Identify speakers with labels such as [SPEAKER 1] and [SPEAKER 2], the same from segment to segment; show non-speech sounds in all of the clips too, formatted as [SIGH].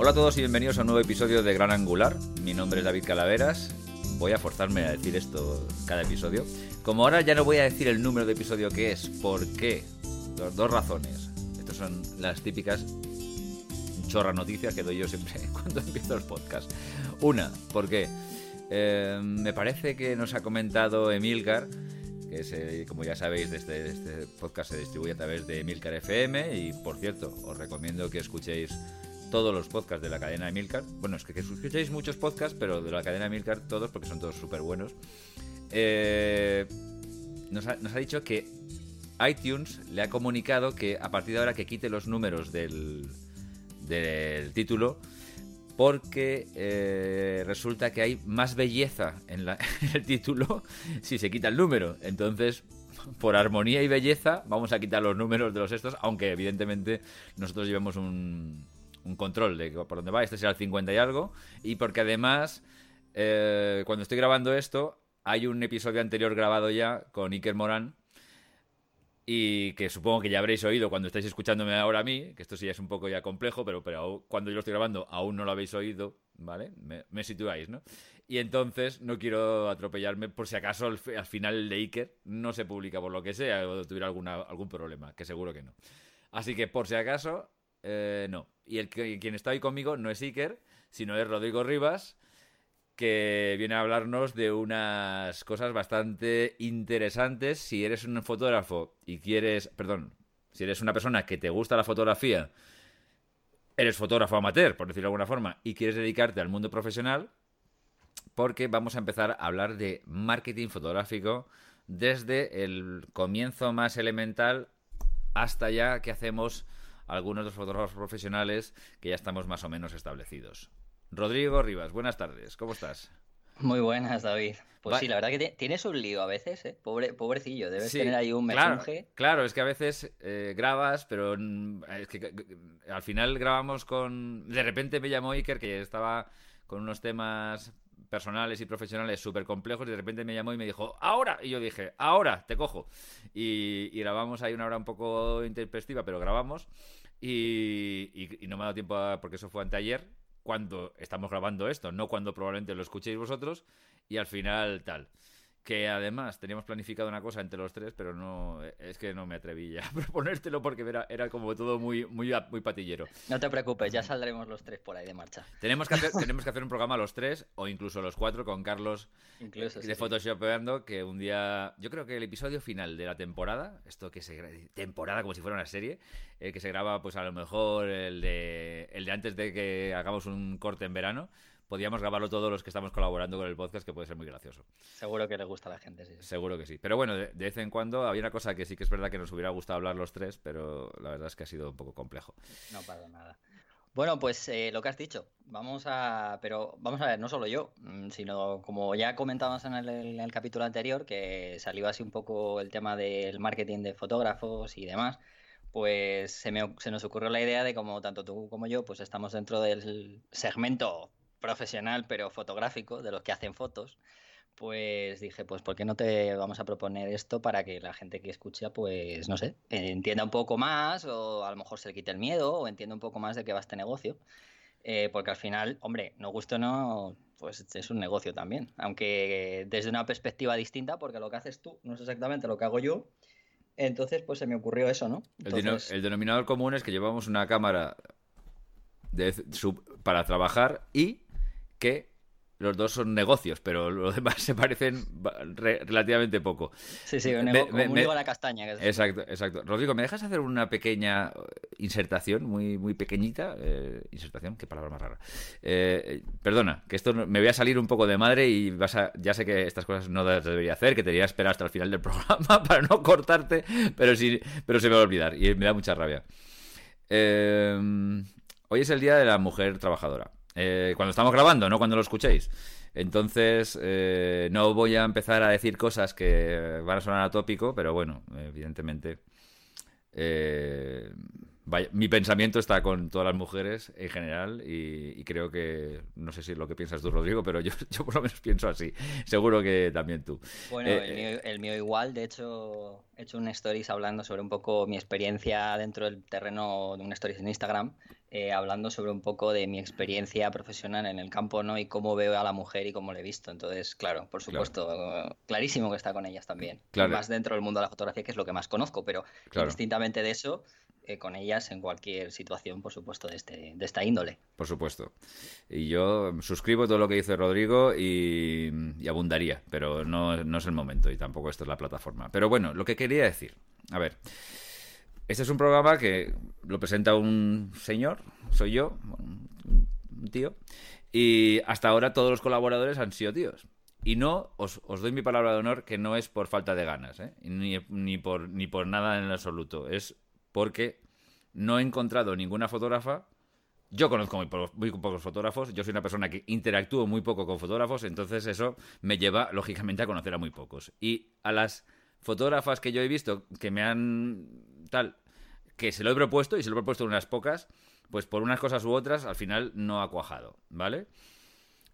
[SPEAKER 1] Hola a todos y bienvenidos a un nuevo episodio de Gran Angular. Mi nombre es David Calaveras. Voy a forzarme a decir esto cada episodio. Como ahora ya no voy a decir el número de episodio que es, ¿por qué? Dos, razones. Estas son las típicas chorra noticias que doy yo siempre [LAUGHS] cuando empiezo el podcast. Una, ¿por qué? Eh, me parece que nos ha comentado Emilcar, que eh, como ya sabéis, este, este podcast se distribuye a través de Emilcar FM y, por cierto, os recomiendo que escuchéis todos los podcasts de la cadena de Milcar. Bueno, es que, que escuchéis muchos podcasts, pero de la cadena de Milcar todos, porque son todos súper buenos. Eh, nos, ha, nos, ha, dicho que iTunes le ha comunicado que a partir de ahora que quite los números del, del título, porque eh, resulta que hay más belleza en, la, [LAUGHS] en el título si se quita el número. Entonces, por armonía y belleza, vamos a quitar los números de los estos, aunque evidentemente nosotros llevamos un, un control de por dónde va, este será el 50 y algo, y porque además, eh, cuando estoy grabando esto, hay un episodio anterior grabado ya con Iker Morán, y que supongo que ya habréis oído cuando estáis escuchándome ahora a mí, que esto sí es un poco ya complejo, pero, pero cuando yo lo estoy grabando aún no lo habéis oído, ¿vale? Me, situáis, ¿no? Y entonces no quiero atropellarme por si acaso al, al, final el de Iker no se publica por lo que sea o tuviera alguna, algún problema, que seguro que no. Así que por si acaso, eh, no. Y el que, quien está hoy conmigo no es Iker, sino es Rodrigo Rivas, que viene a hablarnos de unas cosas bastante interesantes. Si eres un fotógrafo y quieres, perdón, si eres una persona que te gusta la fotografía, eres fotógrafo amateur, por decirlo de alguna forma, y quieres dedicarte al mundo profesional, porque vamos a empezar a hablar de marketing fotográfico desde el comienzo más elemental hasta ya que hacemos algunos de los fotógrafos profesionales que ya estamos más o menos establecidos. Rodrigo Rivas, buenas tardes, ¿cómo estás?
[SPEAKER 2] Muy buenas, David. Pues Va sí, la verdad que tienes un lío a veces, ¿eh? Pobre, pobrecillo, debes sí, tener ahí un
[SPEAKER 1] mensaje. Claro, claro, es que a veces eh, grabas, pero es que al final grabamos con... De repente me llamó Iker, que estaba con unos temas personales y profesionales súper complejos y de repente me llamó y me dijo, ahora, y yo dije, ahora, te cojo. Y, y grabamos ahí una hora un poco intempestiva, pero grabamos y, y, no me ha dado tiempo a, porque eso fue anteayer, cuando estamos grabando esto, no cuando probablemente lo escuchéis vosotros, y al final tal. Que además teníamos planificado una cosa entre los tres, pero no es que no me atreví ya a [LAUGHS] proponértelo porque era, era como todo muy, muy, muy patillero.
[SPEAKER 2] No te preocupes, ya saldremos los tres por ahí de marcha.
[SPEAKER 1] Tenemos que hacer, [LAUGHS] tenemos que hacer un programa los tres, o incluso los cuatro, con Carlos
[SPEAKER 2] incluso,
[SPEAKER 1] de sí, Photoshopeando, que un día. Yo creo que el episodio final de la temporada, esto que se. temporada como si fuera una serie, eh, que se graba, pues a lo mejor el de, el de antes de que hagamos un corte en verano podíamos grabarlo todos los que estamos colaborando con el podcast, que puede ser muy gracioso.
[SPEAKER 2] Seguro que le gusta a la gente, sí.
[SPEAKER 1] Seguro que sí. Pero bueno, de, de, vez en cuando había una cosa que sí que es verdad que nos hubiera gustado hablar los tres, pero la verdad es que ha sido un poco complejo.
[SPEAKER 2] No pasa nada. Bueno, pues eh, lo que has dicho, vamos a, pero vamos a ver, no solo yo, mm, sino como ya comentábamos en el, en el capítulo anterior, que salió así un poco el tema del marketing de fotógrafos y demás, pues se, me, se nos ocurrió la idea de como tanto tú como yo, pues estamos dentro del segmento profesional pero fotográfico, de los que hacen fotos, pues dije, pues ¿por qué no te vamos a proponer esto para que la gente que escucha, pues no sé, entienda un poco más o a lo mejor se le quite el miedo o entienda un poco más de qué va este negocio? Eh, porque al final, hombre, no gusto no, pues es un negocio también, aunque desde una perspectiva distinta, porque lo que haces tú no es exactamente lo que hago yo. Entonces, pues se me ocurrió eso, ¿no?
[SPEAKER 1] Entonces... El, el denominador común es que llevamos una cámara de, sub, para trabajar y que los dos son negocios, pero los demás [LAUGHS] se parecen re relativamente poco.
[SPEAKER 2] Sí, sí, un me, como me, un higo a la castaña.
[SPEAKER 1] Que exacto, exacto. Rodrigo, ¿me dejas hacer una pequeña insertación, muy, muy pequeñita? Eh, insertación, qué palabra más rara. Eh, perdona, que esto me voy a salir un poco de madre y vas a, ya sé que estas cosas no las debería hacer, que debería esperar hasta el final del [LAUGHS] programa para no cortarte, pero, sí, pero se me va a olvidar y me da mucha rabia. Eh, hoy es el Día de la Mujer Trabajadora. Eh, cuando estamos grabando, no cuando lo escuchéis. Entonces, eh, no voy a empezar a decir cosas que van a sonar atópico, pero bueno, evidentemente. Eh, mi pensamiento está con todas las mujeres en general y, creo que, no sé si es lo que piensas tú, Rodrigo, pero yo, [LAUGHS] yo por lo menos pienso así. Seguro que también tú.
[SPEAKER 2] Bueno, eh, el, mío, igual, de hecho, he hecho un stories hablando sobre un poco mi experiencia dentro del terreno de un stories en Instagram, eh, hablando sobre un poco de mi experiencia profesional en el campo, ¿no? Y cómo veo a la mujer y cómo la he visto. Entonces, claro, por supuesto, clarísimo que está con ellas también. Claro. Más dentro del mundo de la fotografía, que es lo que más conozco, pero distintamente de eso, con ellas en cualquier situación, por supuesto, de, este, de esta índole.
[SPEAKER 1] Por supuesto. Y yo suscribo todo lo que dice Rodrigo y, abundaría, pero no, no, es el momento y tampoco esto es la plataforma. Pero bueno, lo que quería decir, a ver, este es un programa que lo presenta un señor, soy yo, un tío, y hasta ahora todos los colaboradores han sido tíos. Y no, os, os, doy mi palabra de honor que no es por falta de ganas, ¿eh? ni, ni, por, ni por nada en absoluto. Es porque no he encontrado ninguna fotógrafa. Yo conozco muy, pocos fotógrafos, yo soy una persona que interactúo muy poco con fotógrafos, entonces eso me lleva, lógicamente, a conocer a muy pocos. Y a las fotógrafas que yo he visto que me han tal, que se lo he propuesto y se lo he propuesto unas pocas, pues por unas cosas u otras al final no ha cuajado, ¿vale?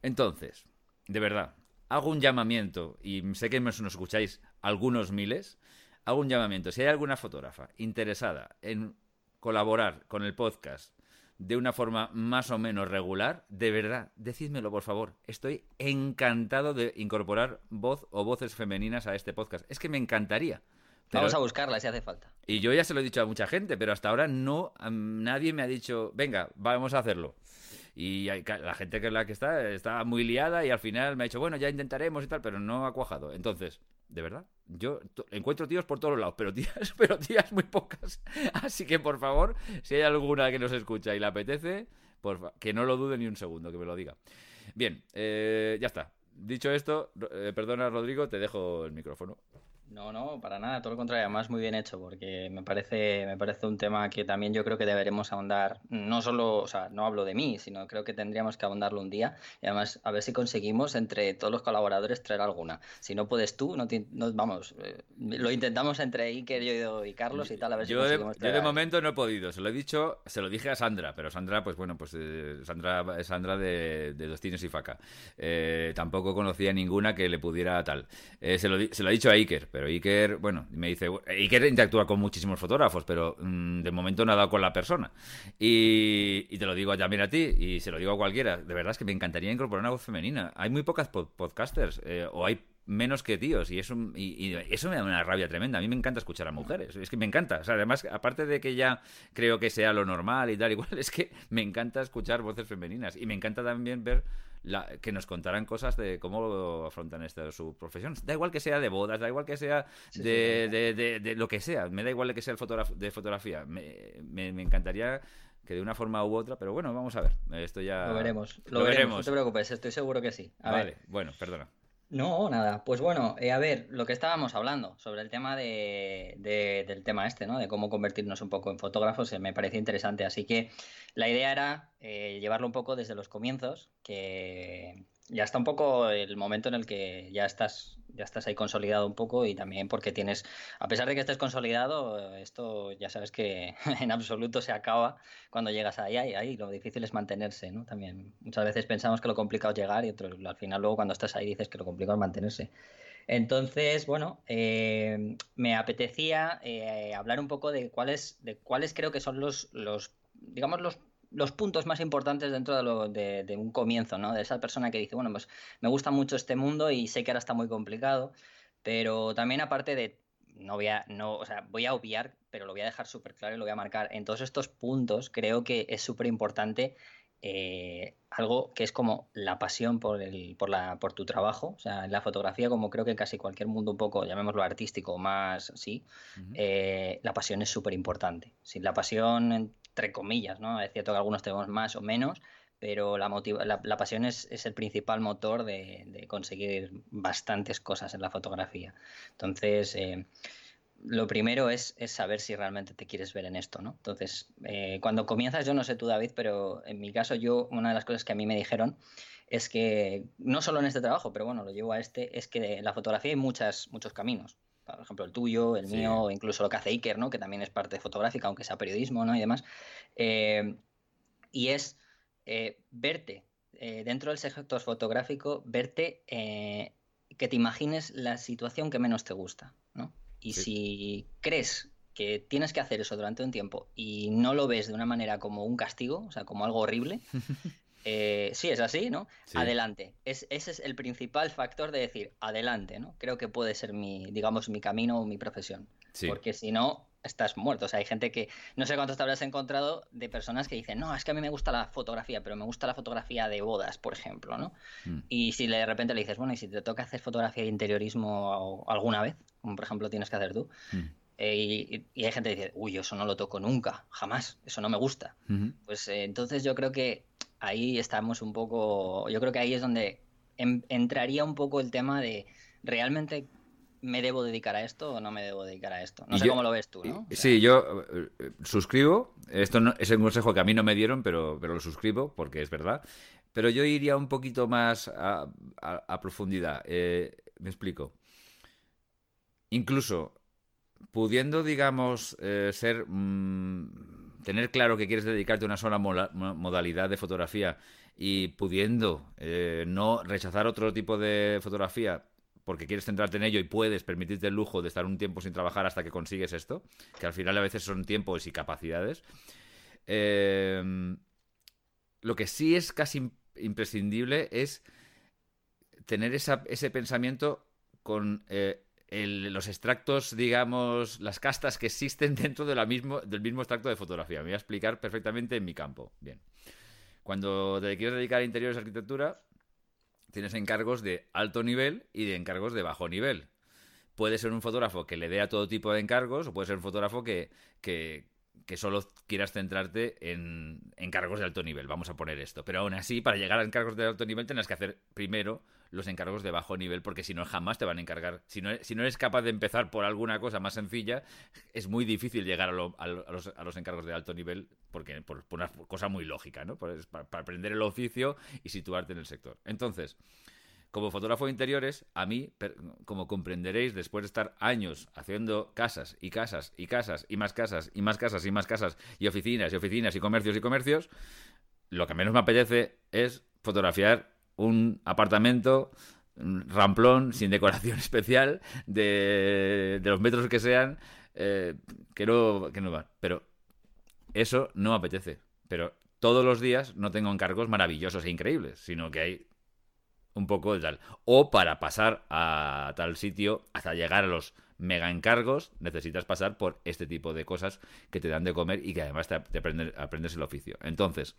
[SPEAKER 1] Entonces, de verdad, hago un llamamiento y sé que nos escucháis algunos miles hago un llamamiento. Si hay alguna fotógrafa interesada en colaborar con el podcast de una forma más o menos regular, de verdad, decídmelo por favor. Estoy encantado de incorporar voz o voces femeninas a este podcast. Es que me encantaría.
[SPEAKER 2] Vamos a buscarla si hace falta.
[SPEAKER 1] Y yo ya se lo he dicho a mucha gente, pero hasta ahora no nadie me ha dicho, venga, vamos a hacerlo. Y la gente que es la que está está muy liada y al final me ha dicho, bueno, ya intentaremos y tal, pero no ha cuajado. Entonces, de verdad. Yo encuentro tíos por todos lados, pero tías, [LAUGHS] pero tías muy pocas. Así que por favor, si hay alguna que nos escucha y le apetece, por que no lo dude ni un segundo, que me lo diga. Bien, eh, ya está. Dicho esto, eh, perdona Rodrigo, te dejo el micrófono.
[SPEAKER 2] No, no, para nada, todo lo contrario, además muy bien hecho, porque me parece, me parece un tema que también yo creo que deberemos ahondar, no solo, o sea, no hablo de mí, sino creo que tendríamos que ahondarlo un día y además a ver si conseguimos entre todos los colaboradores traer alguna. Si no puedes tú, no, vamos, eh, lo intentamos entre Iker, yo y Carlos y tal, a ver
[SPEAKER 1] si
[SPEAKER 2] conseguimos
[SPEAKER 1] de, Yo de momento no he podido, se lo he dicho, se lo dije a Sandra, pero Sandra, pues bueno, pues eh, Sandra es Sandra de, de y Faca. Eh, tampoco conocía ninguna que le pudiera tal. se, lo, se lo he dicho a Iker, pero Iker, bueno, me dice, Iker interactúa con muchísimos fotógrafos, pero mm, de momento no ha dado con la persona. Y, te lo digo también a ti, y se lo digo a cualquiera, de verdad es que me encantaría incorporar una voz femenina. Hay muy pocas podcasters, eh, o hay menos que tíos y eso, y, eso me da una rabia tremenda. A mí me encanta escuchar a mujeres, es que me encanta. O sea, además, aparte de que ya creo que sea lo normal y tal, [LAUGHS] igual, es que me encanta escuchar voces femeninas y me encanta también ver que nos contaran cosas de cómo afrontan esta, su profesión. Da igual que sea de bodas, da igual que sea de, de, lo que sea, me da igual que sea el fotógrafo de fotografía. Me, me, encantaría que de una forma u otra, pero bueno, vamos a ver. Esto ya
[SPEAKER 2] lo veremos. Lo, veremos. No te preocupes, estoy seguro que sí.
[SPEAKER 1] vale, bueno, perdona.
[SPEAKER 2] No, nada. Pues bueno, eh, a ver, lo que estábamos hablando sobre el tema de, del tema este, ¿no? De cómo convertirnos un poco en fotógrafos, eh, me parecía interesante. Así que la idea era eh, llevarlo un poco desde los comienzos, que ya está un poco el momento en el que ya estás, ya estás ahí consolidado un poco y también porque tienes, a pesar de que estés consolidado, esto ya sabes que [LAUGHS] en absoluto se acaba cuando llegas ahí, ahí, ahí lo difícil es mantenerse, ¿no? También muchas veces pensamos que lo complicado es llegar y otro, al final luego cuando estás ahí dices que lo complicado es mantenerse. Entonces, bueno, eh, me apetecía eh, hablar un poco de cuáles, de cuáles creo que son los, los digamos, los los puntos más importantes dentro de, lo, de, un comienzo, ¿no? De esa persona que dice, bueno, pues me gusta mucho este mundo y sé que ahora está muy complicado, pero también aparte de, no voy a, no, o sea, voy a obviar, pero lo voy a dejar súper claro y lo voy a marcar. En todos estos puntos creo que es súper importante eh, algo que es como la pasión por, el, por, la, por tu trabajo. O sea, en la fotografía, como creo que en casi cualquier mundo un poco, llamémoslo artístico, más sí, eh, la pasión es súper importante. Sin la pasión entre comillas, ¿no? Es cierto que algunos tenemos más o menos, pero la, pasión es, el principal motor de, conseguir bastantes cosas en la fotografía. Entonces, eh, lo primero es, saber si realmente te quieres ver en esto, ¿no? Entonces, eh, cuando comienzas, yo no sé tú, David, pero en mi caso, yo, una de las cosas que a mí me dijeron es que, no solo en este trabajo, pero bueno, lo llevo a este, es que en la fotografía hay muchas, muchos caminos. Por ejemplo, el tuyo, el mío, o incluso lo que hace Iker, ¿no? Que también es parte fotográfica, aunque sea periodismo, ¿no? Y demás. Eh, y es eh, verte dentro del sector fotográfico, verte que te imagines la situación que menos te gusta, ¿no? Y si crees que tienes que hacer eso durante un tiempo y no lo ves de una manera como un castigo, o sea, como algo horrible, [LAUGHS] eh, sí, es así, ¿no? Adelante. Es, ese es el principal factor de decir, adelante, ¿no? Creo que puede ser mi, digamos, mi camino o mi profesión. Porque si no, estás muerto. O sea, hay gente que, no sé cuántos te habrás encontrado de personas que dicen, no, es que a mí me gusta la fotografía, pero me gusta la fotografía de bodas, por ejemplo, ¿no? Mm. Y si de repente le dices, bueno, y si te toca hacer fotografía de interiorismo alguna vez, como por ejemplo tienes que hacer tú, mm. eh, y, hay gente que dice, uy, eso no lo toco nunca, jamás, eso no me gusta. Pues eh, entonces yo creo que ahí estamos un poco, yo creo que ahí es donde entraría un poco el tema de realmente ¿me debo dedicar a esto o no me debo dedicar a esto? No sé cómo lo ves tú, ¿no?
[SPEAKER 1] Sí, yo eh, suscribo. Esto no, es un consejo que a mí no me dieron, pero, pero lo suscribo porque es verdad. Pero yo iría un poquito más a, profundidad. Eh, me explico. Incluso pudiendo, digamos, eh, ser. Mm, tener claro que quieres dedicarte a una sola modalidad de fotografía y pudiendo no rechazar otro tipo de fotografía porque quieres centrarte en ello y puedes permitirte el lujo de estar un tiempo sin trabajar hasta que consigues esto, que al final a veces son tiempos y capacidades. Em, lo que sí es casi imprescindible es tener ese pensamiento con eh, los extractos, digamos, las castas que existen [LAUGHS] dentro de mismo, del mismo extracto de fotografía. Me voy a explicar perfectamente en mi campo. Bien. Cuando te quieres dedicar a interiores de arquitectura, tienes encargos de alto nivel y de encargos de bajo nivel. Puede ser un fotógrafo que le dé a todo tipo de encargos o puede ser un fotógrafo que, que, que solo quieras centrarte en encargos de alto nivel, vamos a poner esto. Pero aún así, para llegar a encargos de alto nivel, tendrás que hacer primero los encargos de bajo nivel, porque si no, jamás te van a encargar. Si no, si no eres capaz de empezar por alguna cosa más sencilla, es muy difícil llegar a, los, encargos de alto nivel, porque por, una cosa muy lógica, ¿no? para aprender el oficio y situarte en el sector. Entonces, como fotógrafo de interiores, a mí, como comprenderéis, después de estar años haciendo casas y casas y casas y más casas y más casas y más casas y oficinas y oficinas y comercios y comercios, lo que menos me apetece es fotografiar un apartamento ramplón, sin decoración [LAUGHS] especial, de, los metros que sean, eh, que, no, que no van. Pero eso no apetece. Pero todos los días no tengo encargos maravillosos e increíbles, sino que hay un poco de tal. O para pasar a tal sitio, hasta llegar a los mega encargos, necesitas pasar por este tipo de cosas que te dan de comer y que además te, aprendes el oficio. Entonces,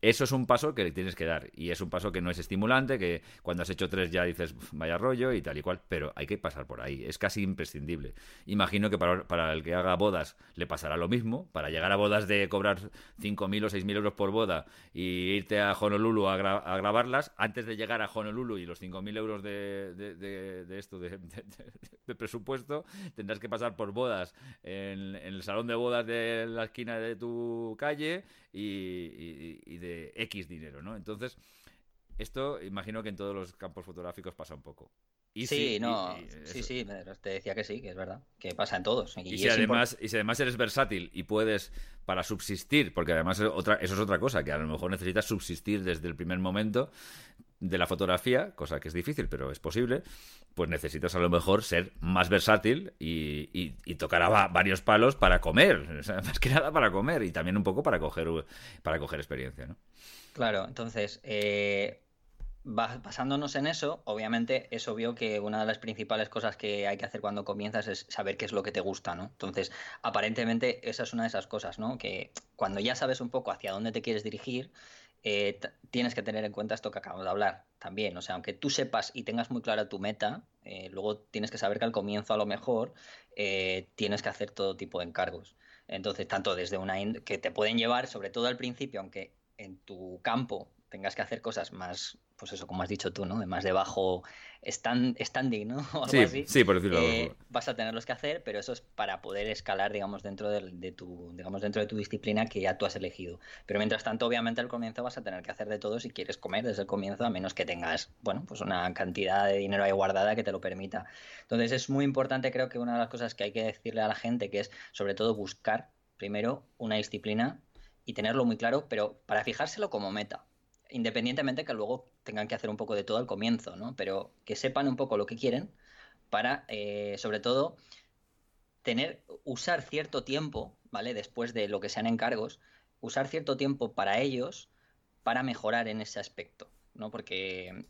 [SPEAKER 1] eso es un paso que le tienes que dar. Y es un paso que no es estimulante, que cuando has hecho tres ya dices vaya rollo y tal y cual, pero hay que pasar por ahí, es casi imprescindible. Imagino que para, el que haga bodas le pasará lo mismo, para llegar a bodas de cobrar 5.000 o 6.000 euros por boda y irte a Honolulu a, grabarlas, antes de llegar a Honolulu y los 5.000 euros de, de, esto, de, presupuesto, tendrás que pasar por bodas en, el salón de bodas de la esquina de tu calle y de X dinero, ¿no? Entonces, esto imagino que en todos los campos fotográficos pasa un poco.
[SPEAKER 2] Y sí, no, sí, sí, te decía que sí, que es verdad, que pasa en todos.
[SPEAKER 1] Y, si además, y si además eres versátil y puedes, para subsistir, porque además otra, eso es otra cosa, que a lo mejor necesitas subsistir desde el primer momento de la fotografía, cosa que es difícil, pero es posible, pues necesitas a lo mejor ser más versátil y, tocar a varios palos para comer, [LAUGHS] más que nada para comer y también un poco para coger, para coger experiencia, ¿no?
[SPEAKER 2] Claro, entonces, eh, basándonos en eso, obviamente es obvio que una de las principales cosas que hay que hacer cuando comienzas es saber qué es lo que te gusta, ¿no? Entonces, aparentemente esa es una de esas cosas, ¿no? Que cuando ya sabes un poco hacia dónde te quieres dirigir, eh, tienes que tener en cuenta esto que acabamos de hablar también. O sea, aunque tú sepas y tengas muy clara tu meta, eh, luego tienes que saber que al comienzo a lo mejor eh, tienes que hacer todo tipo de encargos. Entonces, tanto desde una que te pueden llevar, sobre todo al principio, aunque en tu campo tengas que hacer cosas más, pues eso, como has dicho tú, ¿no? De más de bajo standing, ¿no? [LAUGHS]
[SPEAKER 1] O algo sí, así, sí, por decirlo.
[SPEAKER 2] Eh, vas a tenerlos que hacer, pero eso es para poder escalar, digamos, dentro de, tu, digamos, dentro de tu disciplina que ya tú has elegido. Pero mientras tanto, obviamente, al comienzo vas a tener que hacer de todo si quieres comer desde el comienzo, a menos que tengas, bueno, pues una cantidad de dinero ahí guardada que te lo permita. Entonces es muy importante, creo que una de las cosas que hay que decirle a la gente que es, sobre todo, buscar primero una disciplina y tenerlo muy claro, pero para fijárselo como meta independientemente que luego tengan que hacer un poco de todo al comienzo, ¿no? Pero que sepan un poco lo que quieren para, eh, sobre todo, tener, usar cierto tiempo, ¿vale? Después de lo que sean encargos, usar cierto tiempo para ellos para mejorar en ese aspecto, ¿no? Porque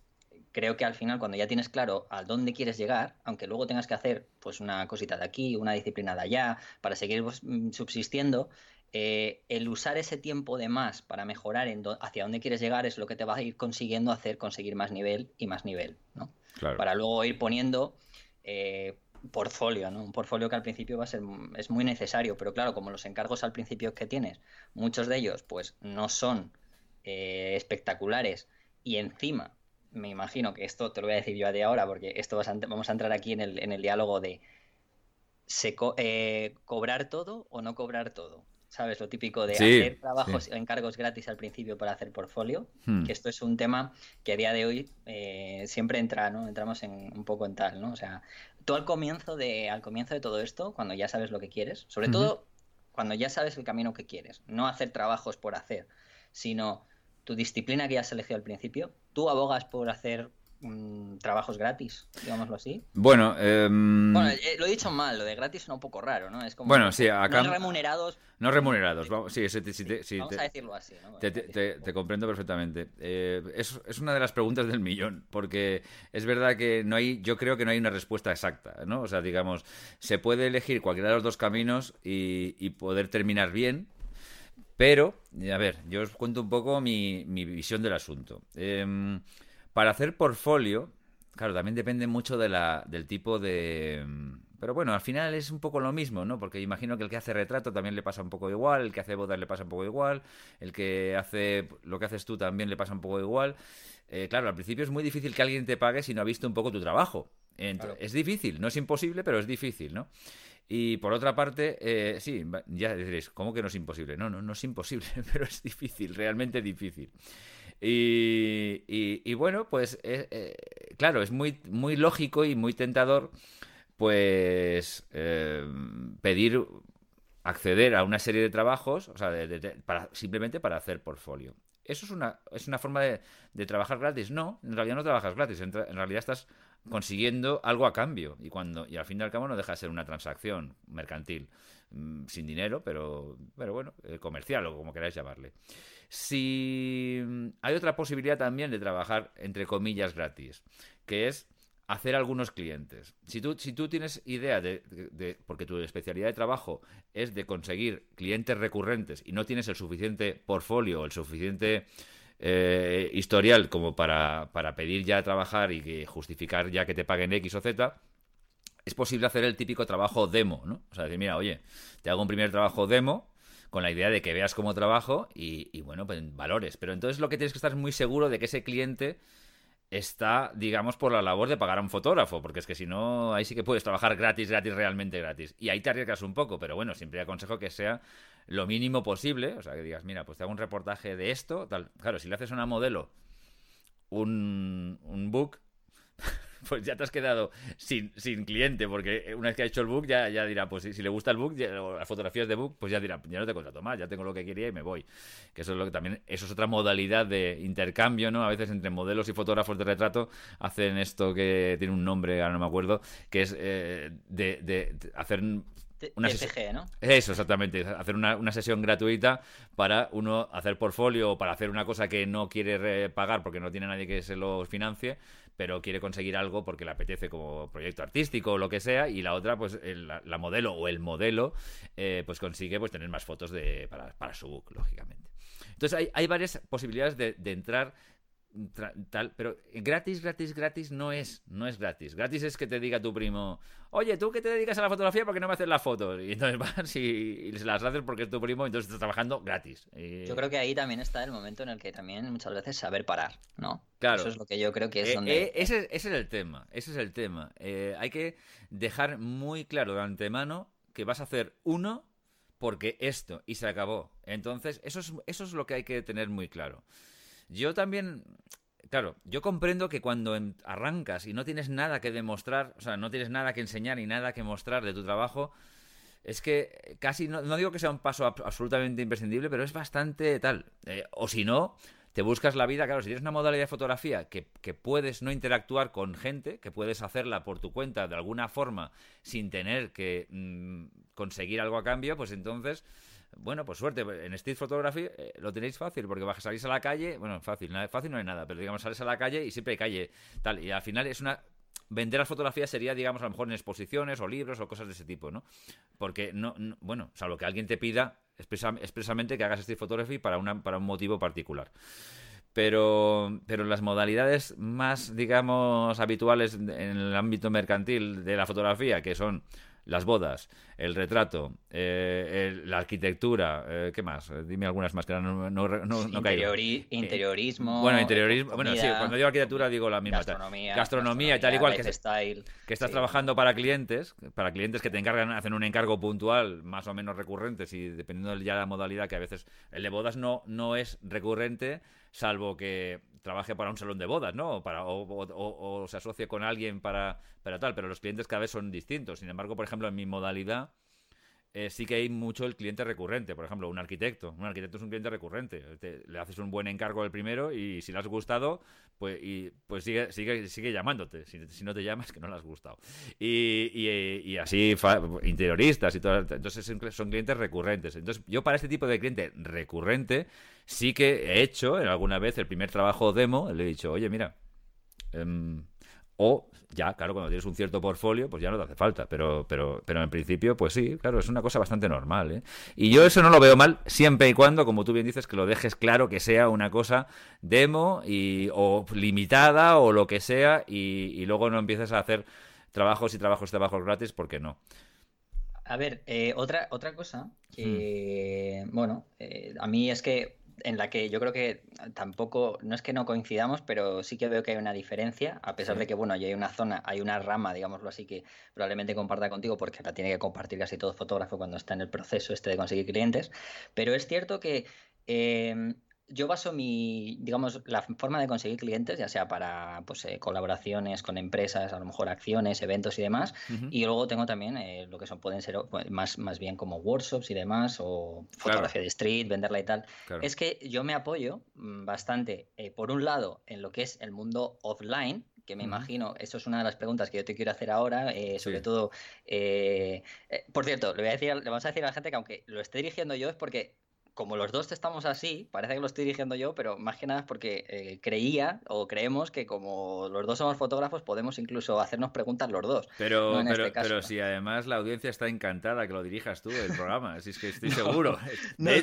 [SPEAKER 2] creo que al final cuando ya tienes claro a dónde quieres llegar, aunque luego tengas que hacer pues una cosita de aquí, una disciplina de allá, para seguir pues, subsistiendo, eh, el usar ese tiempo de más para mejorar en hacia dónde quieres llegar es lo que te va a ir consiguiendo hacer conseguir más nivel y más nivel, ¿no? Para luego ir poniendo eh, portfolio, ¿no? Un portfolio que al principio va a ser es muy necesario, pero claro, como los encargos al principio que tienes, muchos de ellos pues no son eh, espectaculares y encima me imagino que esto te lo voy a decir yo a de ahora porque esto vamos a entrar aquí en el, en el diálogo de se cobrar todo o no cobrar todo. ¿Sabes? Lo típico de hacer trabajos, encargos gratis al principio para hacer portfolio, hmm. que esto es un tema que a día de hoy eh, siempre entra, ¿no? Entramos en, un poco en tal, ¿no? O sea, tú al comienzo de, al comienzo de todo esto, cuando ya sabes lo que quieres, sobre todo cuando ya sabes el camino que quieres, no hacer trabajos por hacer, sino tu disciplina que ya has elegido al principio, tú abogas por hacer Trabajos gratis, digámoslo así.
[SPEAKER 1] Bueno, em,
[SPEAKER 2] bueno eh, lo he dicho mal, lo de gratis es un poco raro, ¿no? Es como
[SPEAKER 1] bueno, sí, acá...
[SPEAKER 2] no remunerados.
[SPEAKER 1] No remunerados, vamos, sí, sí, sí,
[SPEAKER 2] vamos a decirlo así, ¿no?
[SPEAKER 1] Te, comprendo perfectamente. Eh, es, es, una de las preguntas del millón, porque es verdad que no hay, yo creo que no hay una respuesta exacta, ¿no? O sea, digamos, se puede elegir cualquiera de los dos caminos y, y poder terminar bien, pero, a ver, yo os cuento un poco mi, mi visión del asunto. Eh, para hacer portfolio, claro, también depende mucho de la, del tipo de... Pero bueno, al final es un poco lo mismo, ¿no? Porque imagino que el que hace retrato también le pasa un poco igual, el que hace bodas le pasa un poco igual, el que hace lo que haces tú también le pasa un poco igual. Eh, claro, al principio es muy difícil que alguien te pague si no ha visto un poco tu trabajo. Es difícil, no es imposible, pero es difícil, ¿no? Y por otra parte, eh, sí, ya diréis, ¿cómo que no es imposible? No, no, no es imposible, [LAUGHS] pero es difícil, realmente difícil. Y, bueno, pues eh, eh, claro, es muy, muy lógico y muy tentador pues eh, pedir acceder a una serie de trabajos, o sea, para, simplemente para hacer portfolio. ¿Eso es una, es una forma de, trabajar gratis? No, en realidad no trabajas gratis, en, realidad estás consiguiendo algo a cambio y cuando y al fin y al cabo no deja de ser una transacción mercantil mm, sin dinero, pero, pero bueno, comercial o como queráis llamarle. Si mm, hay otra posibilidad también de trabajar, entre comillas, gratis, que es hacer algunos clientes. Si tú, si tú tienes idea de, porque tu especialidad de trabajo es de conseguir clientes recurrentes y no tienes el suficiente portfolio, el suficiente eh, historial como para, para pedir ya trabajar y que justificar ya que te paguen X o Z, es posible hacer el típico trabajo demo, ¿no? O sea, decir, mira, oye, te hago un primer trabajo demo con la idea de que veas como trabajo y, bueno, pues valores. Pero entonces lo que tienes que estar es muy seguro de que ese cliente está, digamos, por la labor de pagar a un fotógrafo, porque es que si no, ahí sí que puedes trabajar gratis, gratis, realmente gratis. Y ahí te arriesgas un poco, pero bueno, siempre aconsejo que sea lo mínimo posible, o sea, que digas, mira, pues te hago un reportaje de esto, tal. Claro, si le haces a una modelo un, un book, [LAUGHS] pues ya te has quedado sin, sin cliente, porque una vez que ha hecho el book ya, ya dirá, pues si, le gusta el book, las fotografías de book, pues ya dirá, ya no te contrato más, ya tengo lo que quería y me voy. Que eso es lo que también, eso es otra modalidad de intercambio, ¿no? A veces entre modelos y fotógrafos de retrato hacen esto que tiene un nombre, ahora no me acuerdo, que es eh, de, de hacer
[SPEAKER 2] una TCG, ¿no?
[SPEAKER 1] Eso, exactamente. Hacer una, una, sesión gratuita para uno hacer portfolio o para hacer una cosa que no quiere pagar porque no tiene nadie que se lo financie, pero quiere conseguir algo porque le apetece como proyecto artístico o lo que sea, y la otra, pues la, modelo o el modelo, eh, pues consigue pues tener más fotos de, para, para su book, lógicamente. Entonces hay, hay varias posibilidades de, de entrar tal, pero gratis, gratis, gratis no es, no es gratis. Gratis es que te diga tu primo, oye, tú que te dedicas a la fotografía, ¿por qué no me haces las fotos? Y entonces [LAUGHS] vas y, se las haces porque es tu primo, entonces estás trabajando gratis.
[SPEAKER 2] Yo creo que ahí también está el momento en el que también muchas veces saber parar, ¿no?
[SPEAKER 1] Claro.
[SPEAKER 2] Eso es lo que yo creo que es
[SPEAKER 1] eh,
[SPEAKER 2] donde...
[SPEAKER 1] Eh, ese, ese, es el tema, ese es el tema. Eh, hay que dejar muy claro de antemano que vas a hacer uno porque esto, y se acabó. Entonces, eso es, eso es lo que hay que tener muy claro. Yo también, claro, yo comprendo que cuando arrancas y no tienes nada que demostrar, o sea, no tienes nada que enseñar y nada que mostrar de tu trabajo, es que casi, no, digo que sea un paso absolutamente imprescindible, pero es bastante tal. Eh, o si no, te buscas la vida, claro, si tienes una modalidad de fotografía que, puedes no interactuar con gente, que puedes hacerla por tu cuenta de alguna forma sin tener que mm, conseguir algo a cambio, pues entonces bueno, pues suerte, en Street Photography eh, lo tenéis fácil, porque salís a la calle, bueno, fácil, fácil no hay nada, pero digamos, sales a la calle y siempre hay calle, tal, y al final es una... Vender las fotografías sería, digamos, a lo mejor en exposiciones o libros o cosas de ese tipo, ¿no? Porque, no, bueno, salvo que alguien te pida expresamente que hagas Street Photography para, una, para un motivo particular pero, pero las modalidades más, digamos, habituales en el ámbito mercantil de la fotografía, que son las bodas, el retrato, eh, la arquitectura, eh, ¿qué más? Eh, dime algunas más que no, no, no,
[SPEAKER 2] Interiorismo.
[SPEAKER 1] bueno, interiorismo. bueno, sí, cuando digo arquitectura digo la misma.
[SPEAKER 2] Gastronomía.
[SPEAKER 1] Gastronomía, y tal igual que, que estás trabajando para clientes, para clientes que te encargan, hacen un encargo puntual, más o menos recurrentes, y dependiendo ya de la modalidad, que a veces el de bodas no, no es recurrente, salvo que trabaje para un salón de bodas, ¿no? O, para, o, se asocie con alguien para, para tal, pero los clientes cada vez son distintos. Sin embargo, por ejemplo, en mi modalidad eh, sí que hay mucho el cliente recurrente. Por ejemplo, un arquitecto. Un arquitecto es un cliente recurrente. le haces un buen encargo al primero y si le has gustado, pues, pues sigue, sigue, sigue llamándote. Si, no te llamas, que no le has gustado. Y, y, así, interioristas y todo. Entonces son clientes recurrentes. Entonces, yo para este tipo de cliente recurrente, sí que he hecho en alguna vez el primer trabajo demo. Le he dicho, oye, mira. Em, o ya, claro, cuando tienes un cierto portfolio, pues ya no te hace falta. Pero, pero, pero en principio, pues sí, claro, es una cosa bastante normal. ¿eh? Y yo eso no lo veo mal, siempre y cuando, como tú bien dices, que lo dejes claro que sea una cosa demo y, o limitada o lo que sea, y, luego no empieces a hacer trabajos y trabajos y trabajos gratis, porque no.
[SPEAKER 2] A ver, eh, otra, otra cosa que, hmm. bueno, eh, a mí es que en la que yo creo que tampoco, no es que no coincidamos, pero sí que veo que hay una diferencia, a pesar de que, bueno, hay una zona, hay una rama, digámoslo así, que probablemente comparta contigo porque la tiene que compartir casi todo fotógrafo cuando está en el proceso este de conseguir clientes, pero es cierto que... Eh, yo baso mi, digamos, la forma de conseguir clientes, ya sea para pues, eh, colaboraciones con empresas, a lo mejor acciones, eventos y demás. Y luego tengo también eh, lo que son, pueden ser pues, más, más bien como workshops y demás, o fotografía de street, venderla y tal. Es que yo me apoyo mm, bastante, eh, por un lado, en lo que es el mundo offline, que me imagino, eso es una de las preguntas que yo te quiero hacer ahora, sobre todo, por cierto, le, voy a decir, le vamos a decir a la gente que aunque lo esté dirigiendo yo es porque como los dos estamos así, parece que lo estoy dirigiendo yo, pero más que nada es porque eh, creía o creemos que como los dos somos fotógrafos podemos incluso hacernos preguntas los dos.
[SPEAKER 1] Pero, pero, este pero si además la audiencia está encantada que lo dirijas tú el programa, así es que estoy seguro. de,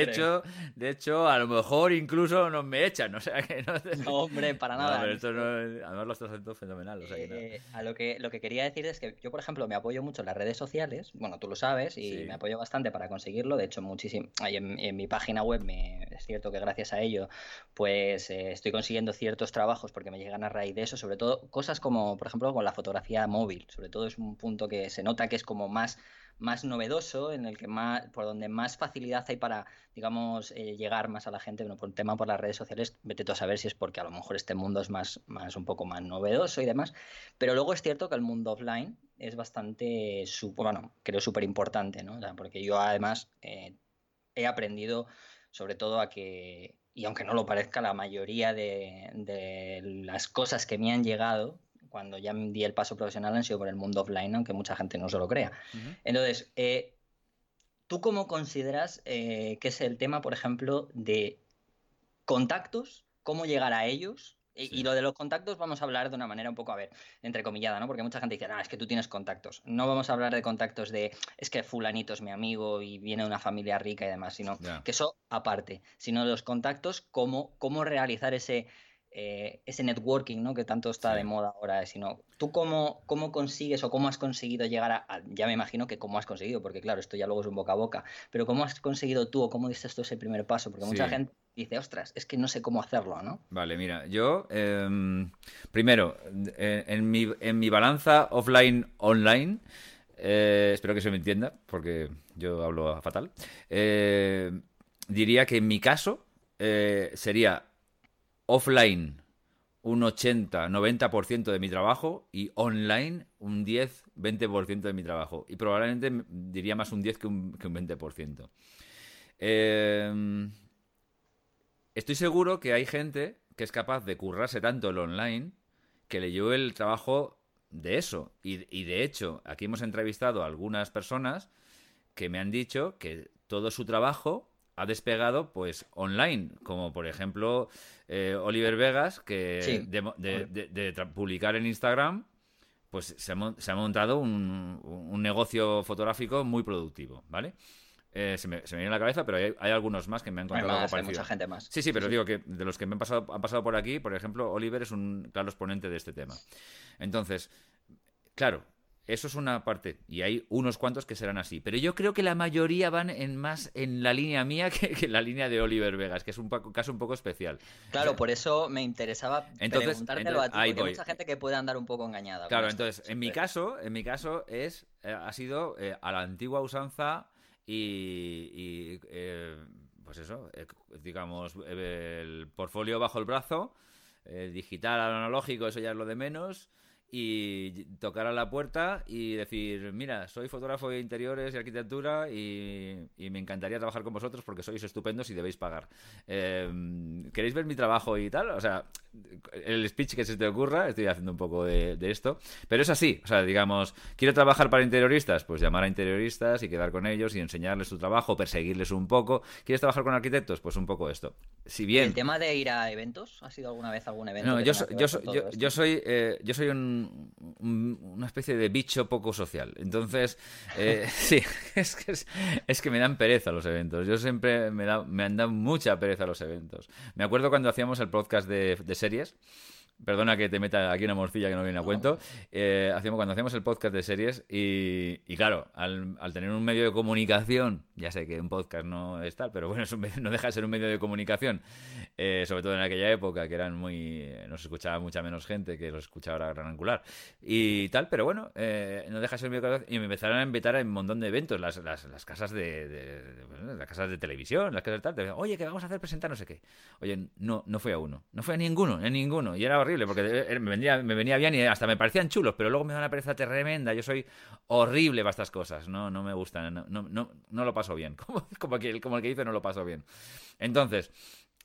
[SPEAKER 1] hecho, de, hecho, a lo mejor incluso nos me echan, o sea [LAUGHS] que no...
[SPEAKER 2] no hombre, para nada.
[SPEAKER 1] además lo estás haciendo fenomenal.
[SPEAKER 2] Eh, a lo que, lo que quería decir es que yo, por ejemplo, me apoyo mucho en las redes sociales, bueno, tú lo sabes, y me apoyo bastante para conseguirlo, de hecho, muchísimo en, mi página web me, es cierto que gracias a ello pues eh, estoy consiguiendo ciertos trabajos porque me llegan a raíz de eso, sobre todo cosas como por ejemplo con la fotografía móvil, sobre todo es un punto que se nota que es como más más novedoso, en el que más, por donde más facilidad hay para, digamos, eh, llegar más a la gente. Bueno, por un tema por las redes sociales, vete tú a saber si es porque a lo mejor este mundo es más, más un poco más novedoso y demás. Pero luego es cierto que el mundo offline es bastante, bueno, creo súper importante, ¿no? porque yo además eh, he aprendido sobre todo a que, y aunque no lo parezca, la mayoría de, las cosas que me han llegado cuando ya di el paso profesional han sido por el mundo offline, aunque mucha gente no se lo crea. Entonces, eh, ¿tú cómo consideras eh, que es el tema, por ejemplo, de contactos, cómo llegar a ellos Y, lo de los contactos vamos a hablar de una manera un poco, a ver, entrecomillada, ¿no? Porque mucha gente dice, ah, es que tú tienes contactos. No vamos a hablar de contactos de, es que fulanito es mi amigo y viene de una familia rica y demás, sino que eso aparte, sino los contactos, cómo, cómo realizar ese, eh, ese networking, ¿no? Que tanto está de moda ahora, sino tú cómo, cómo consigues o cómo has conseguido llegar a, ya me imagino que cómo has conseguido, porque claro, esto ya luego es un boca a boca, pero cómo has conseguido tú o cómo diste tú ese primer paso, porque mucha gente dice, ostras, es que no sé cómo hacerlo, ¿no?
[SPEAKER 1] Vale, mira, yo, em, primero, eh, en, mi, en mi balanza offline-online, eh, espero que se me entienda, porque yo hablo fatal, diría que en mi caso sería offline un 80-90% de mi trabajo y online un 10-20% de mi trabajo. Y probablemente diría más un 10 que un, que un 20%. Eh, Estoy seguro que hay gente que es capaz de currarse tanto el online que le lleve el trabajo de eso. Y, de hecho, aquí hemos entrevistado a algunas personas que me han dicho que todo su trabajo ha despegado pues online, como por ejemplo eh, Oliver Vegas, que de, publicar en Instagram, pues se ha, montado un, un, negocio fotográfico muy productivo, ¿vale? Eh, se, me, viene a la cabeza, pero hay, algunos más que me han contado algo parecido.
[SPEAKER 2] Hay mucha gente más.
[SPEAKER 1] Sí, sí, pero digo que de los que me han pasado, han pasado por aquí, por ejemplo, Oliver es un claro exponente de este tema. Entonces, claro, eso es una parte. Y hay unos cuantos que serán así. Pero yo creo que la mayoría van en más en la línea mía [LAUGHS] que, en la línea de Oliver Vegas, que es un caso un poco especial.
[SPEAKER 2] Claro, por eso me interesaba entonces, preguntártelo a ti, porque hay mucha gente que puede andar un poco engañada.
[SPEAKER 1] Claro, entonces, en mi caso, en mi caso es, eh, ha sido eh, a la antigua usanza y, eh, pues eso, eh, digamos, el portfolio bajo el brazo, digital analógico, eso ya es lo de menos, y tocar a la puerta y decir, mira, soy fotógrafo de interiores y arquitectura y, me encantaría trabajar con vosotros porque sois estupendos y debéis pagar. Em, ¿Queréis ver mi trabajo y tal? O sea, el speech que se te ocurra, estoy haciendo un poco de, esto, pero es así, o sea, digamos, quiero trabajar para interioristas, pues llamar a interioristas y quedar con ellos y enseñarles su trabajo, perseguirles un poco. ¿Quieres trabajar con arquitectos? Pues un poco esto. Si bien...
[SPEAKER 2] ¿El tema de ir a eventos? ¿Ha sido alguna vez algún evento?
[SPEAKER 1] No, yo, yo, yo, soy, eh, yo soy un una especie de bicho poco social. Entonces, eh, [LAUGHS] sí, es que, es, que me dan pereza los eventos. Yo siempre me, da, me han dado mucha pereza los eventos. Me acuerdo cuando hacíamos el podcast de, de series Perdona que te meta aquí una morcilla que no viene a cuento. Eh, hacemos, cuando hacemos el podcast de series y, claro, al, tener un medio de comunicación, ya sé que un podcast no es tal, pero bueno, [LAUGHS] no deja de ser un medio de comunicación, eh, sobre todo en aquella época que eran muy... nos escuchaba mucha menos gente que los escuchaba ahora Gran Angular y tal, pero bueno, eh, no deja de ser un medio de comunicación y me empezaron a invitar a un montón de eventos, las, las, casas de, las casas de televisión, las casas de tal, oye, que vamos a hacer presentar no sé qué. Oye, no, no fue a uno, no fue a ninguno, a ninguno, y era horrible, porque eh, me venía, me venía bien y hasta me parecían chulos, pero luego me da una pereza tremenda. Yo soy horrible para estas cosas, no, no me gustan, no, no, no, lo paso bien. [LAUGHS] Como, como el que dice, no lo paso bien. Entonces,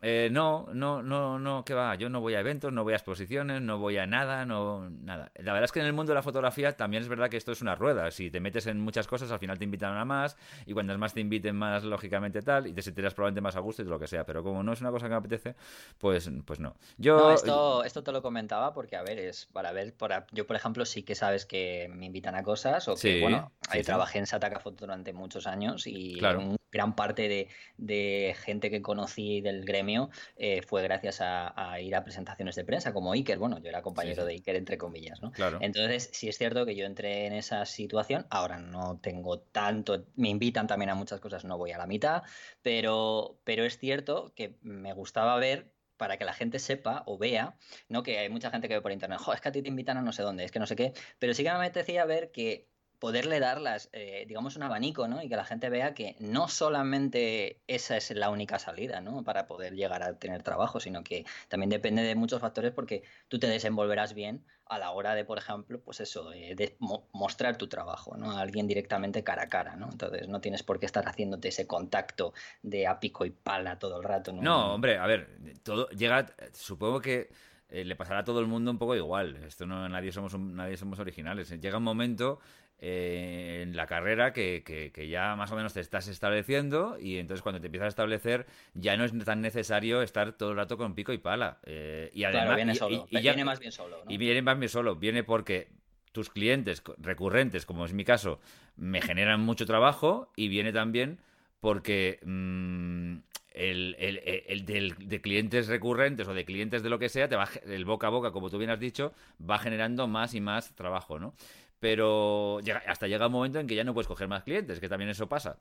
[SPEAKER 1] eh, no, no, no, no, ¿qué va? Yo no voy a eventos, no voy a exposiciones, no voy a nada, no, nada. La verdad es que en el mundo de la fotografía también es verdad que esto es una rueda. Si te metes en muchas cosas, al final te invitan a más, y cuantas más te inviten, más lógicamente tal, y te sentirás probablemente más a gusto y lo que sea. Pero como no es una cosa que me apetece, pues, pues no. Yo...
[SPEAKER 2] esto, esto te lo comentaba porque, a ver, es para ver, por, yo por ejemplo sí que sabes que me invitan a cosas, o que, bueno, ahí trabajé en Sataka Foto durante muchos años y claro gran parte de, gente que conocí del gremio eh, fue gracias a, ir a presentaciones de prensa, como Iker. Bueno, yo era compañero de Iker, entre comillas, ¿no? Entonces, sí es cierto que yo entré en esa situación. Ahora no tengo tanto, me invitan también a muchas cosas, no voy a la mitad, pero, pero es cierto que me gustaba ver para que la gente sepa o vea, ¿no? Que hay mucha gente que ve por internet, es que a ti te invitan a no sé dónde, es que no sé qué, pero sí que me apetecía ver que poderle dar las, eh, digamos, un abanico, ¿no? Y que la gente vea que no solamente esa es la única salida, ¿no? Para poder llegar a tener trabajo, sino que también depende de muchos factores porque tú te desenvolverás bien a la hora de, por ejemplo, pues eso, de mostrar tu trabajo, ¿no? A alguien directamente cara a cara, ¿no? Entonces no tienes por qué estar haciéndote ese contacto de a pico y pala todo el rato, ¿no?
[SPEAKER 1] No, hombre, a ver, todo llega, supongo que eh, le pasará a todo el mundo un poco igual. Esto no, nadie somos, nadie somos originales. Llega un momento eh, en la carrera que, que, ya más o menos te estás estableciendo y entonces cuando te empiezas a establecer ya no es tan necesario estar todo el rato con pico y pala. Eh, y además,
[SPEAKER 2] viene solo. Y, viene más bien solo.
[SPEAKER 1] Y viene más bien solo. Viene porque tus clientes recurrentes, como es mi caso, me generan mucho trabajo y viene también porque mm, el, el, de clientes recurrentes o de clientes de lo que sea, te va, el boca a boca, como tú bien has dicho, va generando más y más trabajo, ¿no? Pero hasta llega un momento en que ya no puedes coger más clientes, que también eso pasa.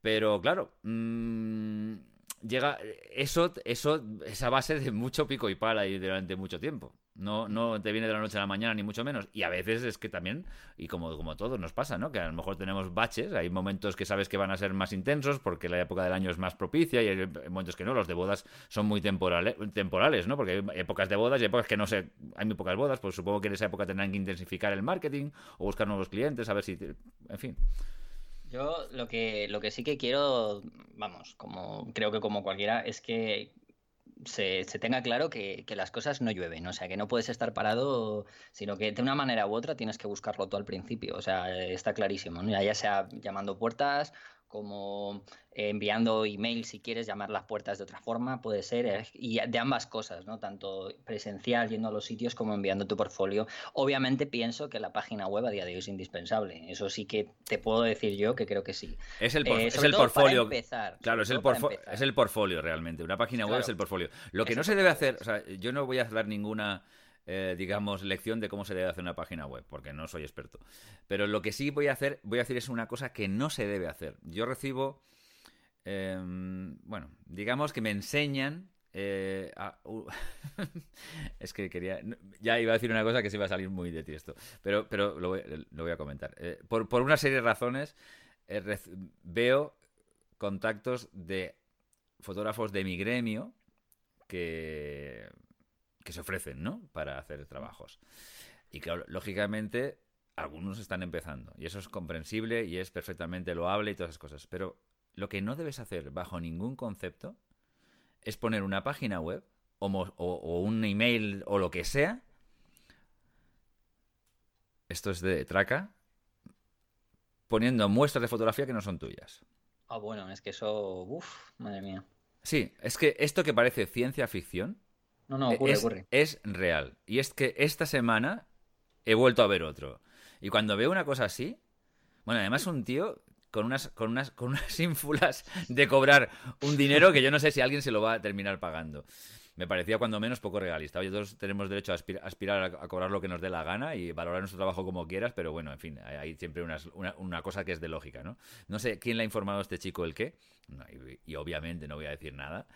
[SPEAKER 1] Pero claro, mmm, llega eso, eso, esa base de mucho pico y pala y durante mucho tiempo. No, no te viene de la noche a la mañana, ni mucho menos. Y a veces es que también, y como, como todo nos pasa, ¿no? Que a lo mejor tenemos baches, hay momentos que sabes que van a ser más intensos porque la época del año es más propicia y hay momentos que no, los de bodas son muy temporales, temporales, ¿no? Porque hay épocas de bodas y épocas que no sé, hay muy pocas bodas, pues supongo que en esa época tendrán que intensificar el marketing o buscar nuevos clientes, a ver si, en fin.
[SPEAKER 2] Yo lo que, lo que sí que quiero, vamos, como creo que como cualquiera, es que se, tenga claro que, las cosas no llueven, o sea, que no puedes estar parado, sino que de una manera u otra tienes que buscarlo todo al principio, o sea, está clarísimo, ya sea llamando puertas como enviando email si quieres llamar las puertas de otra forma, puede ser, eh, y de ambas cosas, ¿no? Tanto presencial yendo a los sitios como enviando tu portfolio. Obviamente pienso que la página web a día de hoy es indispensable, eso sí que te puedo decir yo que creo que sí.
[SPEAKER 1] Es el, eh, es el portfolio. claro, es el, es el portfolio realmente, una página web es el portfolio. Lo que no se debe hacer, o sea, yo no voy a dar ninguna eh, digamos, lección de cómo se debe hacer una página web, porque no soy experto. Pero lo que sí voy a hacer, voy a decir es una cosa que no se debe hacer. Yo recibo, em, bueno, digamos que me enseñan eh, [LAUGHS] es que quería. Ya iba a decir una cosa que se iba a salir muy de ti esto. Pero, pero lo, voy, a comentar. Eh, por, por, una serie de razones, veo contactos de fotógrafos de mi gremio que que se ofrecen, ¿no? Para hacer trabajos. Y que, lógicamente, algunos están empezando. Y eso es comprensible y es perfectamente loable y todas esas cosas. Pero lo que no debes hacer bajo ningún concepto es poner una página web o, o, un email o lo que sea. Esto es de traca. Poniendo muestras de fotografía que no son tuyas.
[SPEAKER 2] Ah, bueno, es que eso. Uf, madre mía.
[SPEAKER 1] Sí, es que esto que parece ciencia ficción
[SPEAKER 2] no, no, ocurre,
[SPEAKER 1] es,
[SPEAKER 2] ocurre.
[SPEAKER 1] Es real. Y es que esta semana he vuelto a ver otro. Y cuando veo una cosa así, bueno, además un tío con unas, con unas, con unas [LAUGHS] ínfulas de cobrar un dinero que yo no sé si alguien se lo va a terminar pagando. Me parecía cuando menos poco realista. Oye, todos tenemos derecho a aspirar a, cobrar lo que nos dé la gana y valorar nuestro trabajo como quieras, pero bueno, en fin, hay, siempre una, una, cosa que es de lógica, ¿no? No sé quién le ha informado a este chico el qué, y, obviamente no voy a decir nada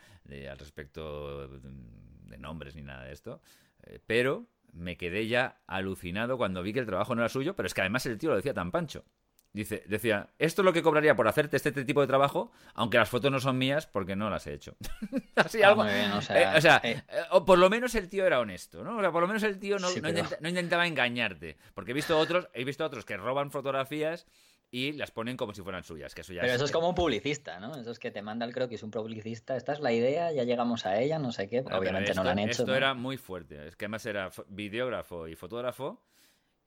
[SPEAKER 1] al respecto de nombres ni nada de esto, eh, pero me quedé ya alucinado cuando vi que el trabajo no era suyo, pero es que además el tío lo decía tan pancho. Dice, decía, esto es lo que cobraría por hacerte este, este, tipo de trabajo, aunque las fotos no son mías porque no las he hecho. [LAUGHS] Así ah, algo. o sea, eh, eh, por lo menos el tío era honesto, ¿no? O sea, por lo menos el tío no, no, intentaba engañarte. Porque he visto otros, he visto otros que roban fotografías y las ponen como si fueran suyas. Que eso ya
[SPEAKER 2] Pero eso es como un publicista, ¿no? Eso es que te manda el creo que es un publicista. Esta es la idea, ya llegamos a ella, no sé qué. Obviamente no la han hecho.
[SPEAKER 1] Esto era muy fuerte. Es que además era videógrafo y fotógrafo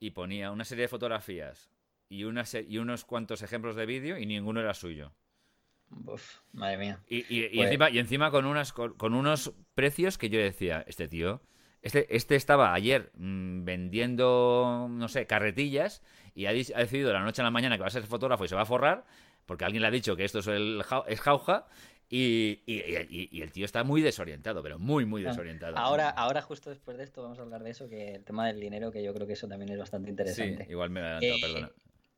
[SPEAKER 1] y ponía una serie de fotografías y, una y unos cuantos ejemplos de vídeo y ninguno era suyo.
[SPEAKER 2] Uf, madre mía.
[SPEAKER 1] Y, pues encima, y encima con, unas, con, unos precios que yo decía, este tío, este, este estaba ayer mm, vendiendo, no sé, carretillas y ha, decidido de la noche a la mañana que va a ser fotógrafo y se va a forrar, porque alguien le ha dicho que esto es, el, es jauja, y, el tío está muy desorientado, pero muy, muy desorientado.
[SPEAKER 2] Ahora, ahora, justo después de esto, vamos a hablar de eso, que el tema del dinero, que yo creo que eso también es bastante interesante.
[SPEAKER 1] Sí, igual me he adelantado, perdona.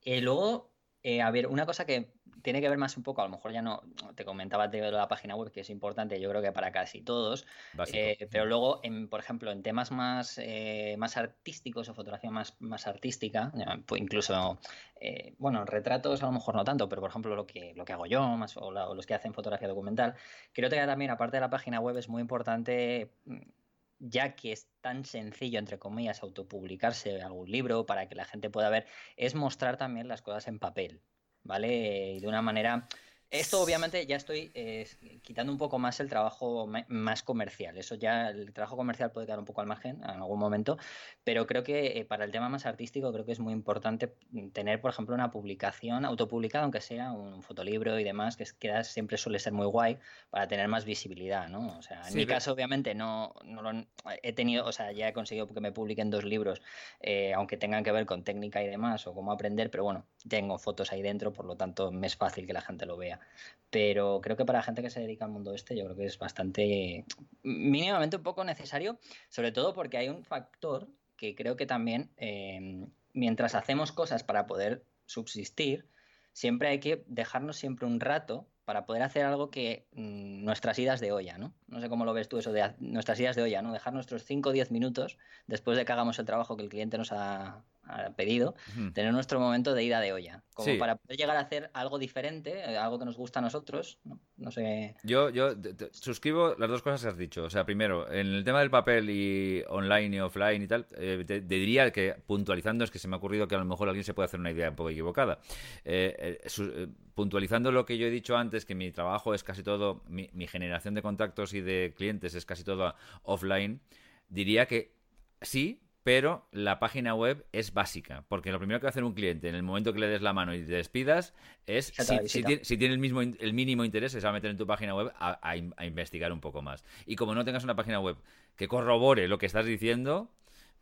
[SPEAKER 2] Y luego, eh, a ver, una cosa que tiene que ver más un poco, a lo mejor ya no, te comentaba de la página web, que es importante, yo creo que para casi todos, eh, pero luego, en, por ejemplo, en temas más, eh, más artísticos o fotografía más, más artística, pues incluso, bueno, retratos a lo mejor no tanto, pero por ejemplo lo que, lo que hago yo, más, o, los que hacen fotografía documental, creo que también, aparte de la página web, es muy importante ya que es tan sencillo, entre comillas, autopublicarse algún libro para que la gente pueda ver, es mostrar también las cosas en papel, ¿vale? Y de una manera Esto obviamente ya estoy eh, quitando un poco más el trabajo más comercial. Eso ya, el trabajo comercial puede quedar un poco al margen en algún momento, pero creo que eh, para el tema más artístico creo que es muy importante tener, por ejemplo, una publicación autopublicada, aunque sea un fotolibro y demás, que queda, siempre suele ser muy guay para tener más visibilidad, ¿no? O sea, en mi caso obviamente no, no lo he tenido, o sea, ya he conseguido que me publiquen dos libros, eh, aunque tengan que ver con técnica y demás o cómo aprender, pero bueno, tengo fotos ahí dentro, por lo tanto me es fácil que la gente lo vea. Pero creo que para gente que se dedica al mundo este, yo creo que es bastante, mínimamente un poco necesario, sobre todo porque hay un factor que creo que también, em, mientras hacemos cosas para poder subsistir, siempre hay que dejarnos siempre un rato para poder hacer algo que mm, nuestras idas de olla, ¿no? No sé cómo lo ves tú eso nuestras idas de olla, ¿no? Dejar nuestros 5 o 10 minutos después de que hagamos el trabajo que el cliente nos ha, pedido, tener nuestro momento de ida de olla, como para poder llegar a hacer algo diferente, eh, algo que nos gusta a nosotros, no, sé.
[SPEAKER 1] Yo, yo suscribo las dos cosas que has dicho. O sea, primero, en el tema del papel y online y offline y tal, eh, te, diría que puntualizando es que se me ha ocurrido que a lo mejor alguien se puede hacer una idea un poco equivocada. Eh, puntualizando lo que yo he dicho antes, que mi trabajo es casi todo, mi, mi generación de contactos y de clientes es casi todo offline, diría que sí, pero la página web es básica, porque lo primero que va a hacer un cliente en el momento que le des la mano y te despidas es, si, tiene, el, mismo, el mínimo interés, se va a meter en tu página web a investigar un poco más. Y como no tengas una página web que corrobore lo que estás diciendo,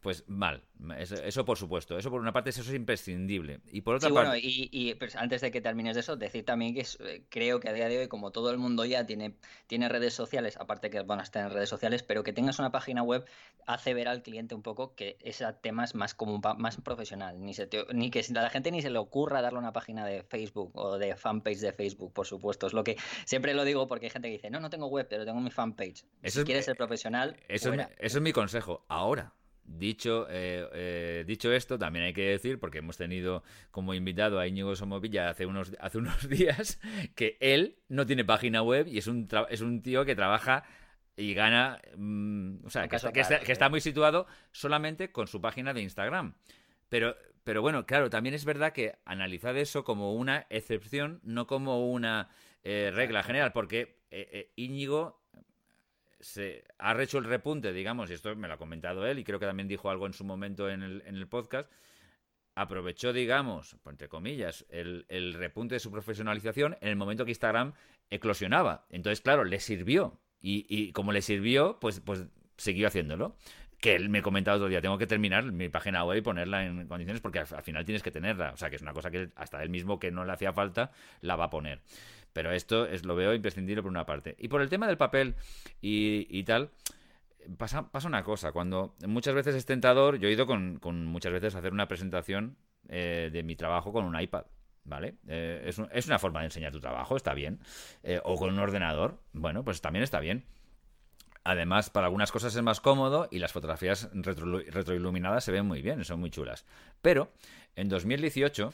[SPEAKER 1] pues mal, eso, por supuesto, eso por una parte eso es imprescindible. Y por otra
[SPEAKER 2] sí,
[SPEAKER 1] parte...
[SPEAKER 2] Bueno, y, pues, antes de que termines de eso, decir también que eh, creo que a día de hoy, como todo el mundo ya tiene, tiene redes sociales, aparte que bueno, está en redes sociales, pero que tengas una página web hace ver al cliente un poco que ese tema es más como más profesional, ni, se ni que a la gente ni se le ocurra darle una página de Facebook o de fanpage de Facebook, por supuesto. Es lo que siempre lo digo porque hay gente que dice, no, no tengo web, pero tengo mi fanpage. si quieres ser profesional,
[SPEAKER 1] eso es mi consejo. Ahora, Dicho, eh, eh, dicho esto, también hay que decir, porque hemos tenido como invitado a Íñigo Somovilla hace unos, hace unos [LAUGHS] días, que él no tiene página web y es un, es un tío que trabaja y gana, mm, o sea, que, está, muy situado solamente con su página de Instagram. Pero, pero bueno, claro, también es verdad que analizar eso como una excepción, no como una eh, regla general, porque Íñigo se ha hecho el repunte, digamos, y esto me lo ha comentado él y creo que también dijo algo en su momento en el, en el podcast, aprovechó, digamos, entre comillas, el, el, repunte de su profesionalización en el momento que Instagram eclosionaba. Entonces, claro, le sirvió. Y, y como le sirvió, pues, pues siguió haciéndolo. Que él me ha comentado otro día, tengo que terminar mi página web y ponerla en condiciones porque al, al final tienes que tenerla. O sea, que es una cosa que hasta él mismo que no le hacía falta, la va a poner. Pero esto es, lo veo imprescindible por una parte. Y por el tema del papel y, tal, pasa, pasa una cosa. Cuando muchas veces es tentador, yo he ido con, muchas veces a hacer una presentación eh, de mi trabajo con un iPad. ¿Vale? Eh, es, es, una forma de enseñar tu trabajo, está bien. Eh, o con un ordenador, bueno, pues también está bien. Además, para algunas cosas es más cómodo y las fotografías retroiluminadas se ven muy bien, son muy chulas. Pero en 2018,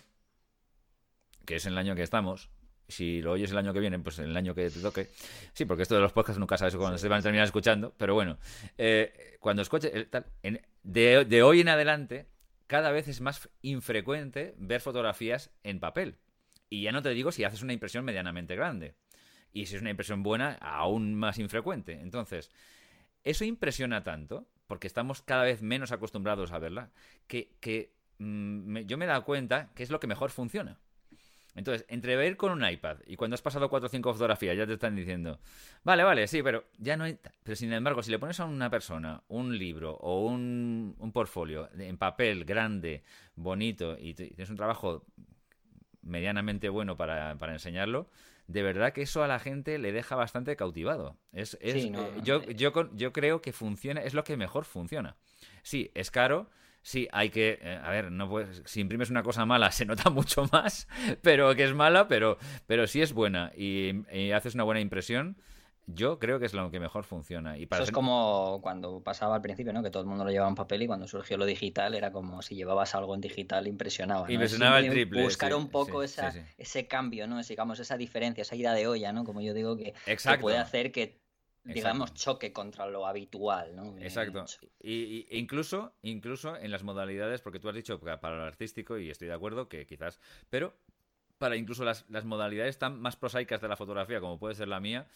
[SPEAKER 1] que es el año que estamos, si lo oyes el año que viene, pues el año que te toque. Sí, porque esto de los podcasts nunca sabes cuándo se van a terminar escuchando, pero bueno, eh, cuando escuches, de, de, hoy en adelante, cada vez es más infrecuente ver fotografías en papel. Y ya no te digo si haces una impresión medianamente grande. Y si es una impresión buena, aún más infrecuente. Entonces, eso impresiona tanto, porque estamos cada vez menos acostumbrados a verla, que, que mm, yo me he dado cuenta que es lo que mejor funciona. Entonces, entre ver con un iPad y cuando has pasado cuatro o cinco fotografías ya te están diciendo, vale, vale, sí, pero ya no hay... Pero sin embargo, si le pones a una persona un libro o un, un portfolio en papel grande, bonito, y tienes un trabajo medianamente bueno para, para, enseñarlo, de verdad que eso a la gente le deja bastante cautivado. Es, es eh, yo, yo, yo creo que funciona, es lo que mejor funciona. Sí, es caro, sí, hay que, eh, a ver, no puedes, si imprimes una cosa mala [LAUGHS] se nota mucho más, pero que es mala, pero, pero sí es buena y, haces una buena impresión. Yo creo que es lo que mejor funciona. Y
[SPEAKER 2] Eso es como cuando pasaba al principio, ¿no? Que todo el mundo lo llevaba en papel y cuando surgió lo digital era como si llevabas algo en digital impresionaba.
[SPEAKER 1] Impresionaba el triple.
[SPEAKER 2] Buscar un poco ese cambio, ¿no? digamos, esa diferencia, esa ida de olla, ¿no? Como yo digo, que puede hacer que digamos, choque contra lo habitual, ¿no?
[SPEAKER 1] Exacto. Y, incluso, incluso en las modalidades, porque tú has dicho para lo artístico, y estoy de acuerdo que quizás, pero para incluso las, las modalidades tan más prosaicas de la fotografía, como puede ser la mía,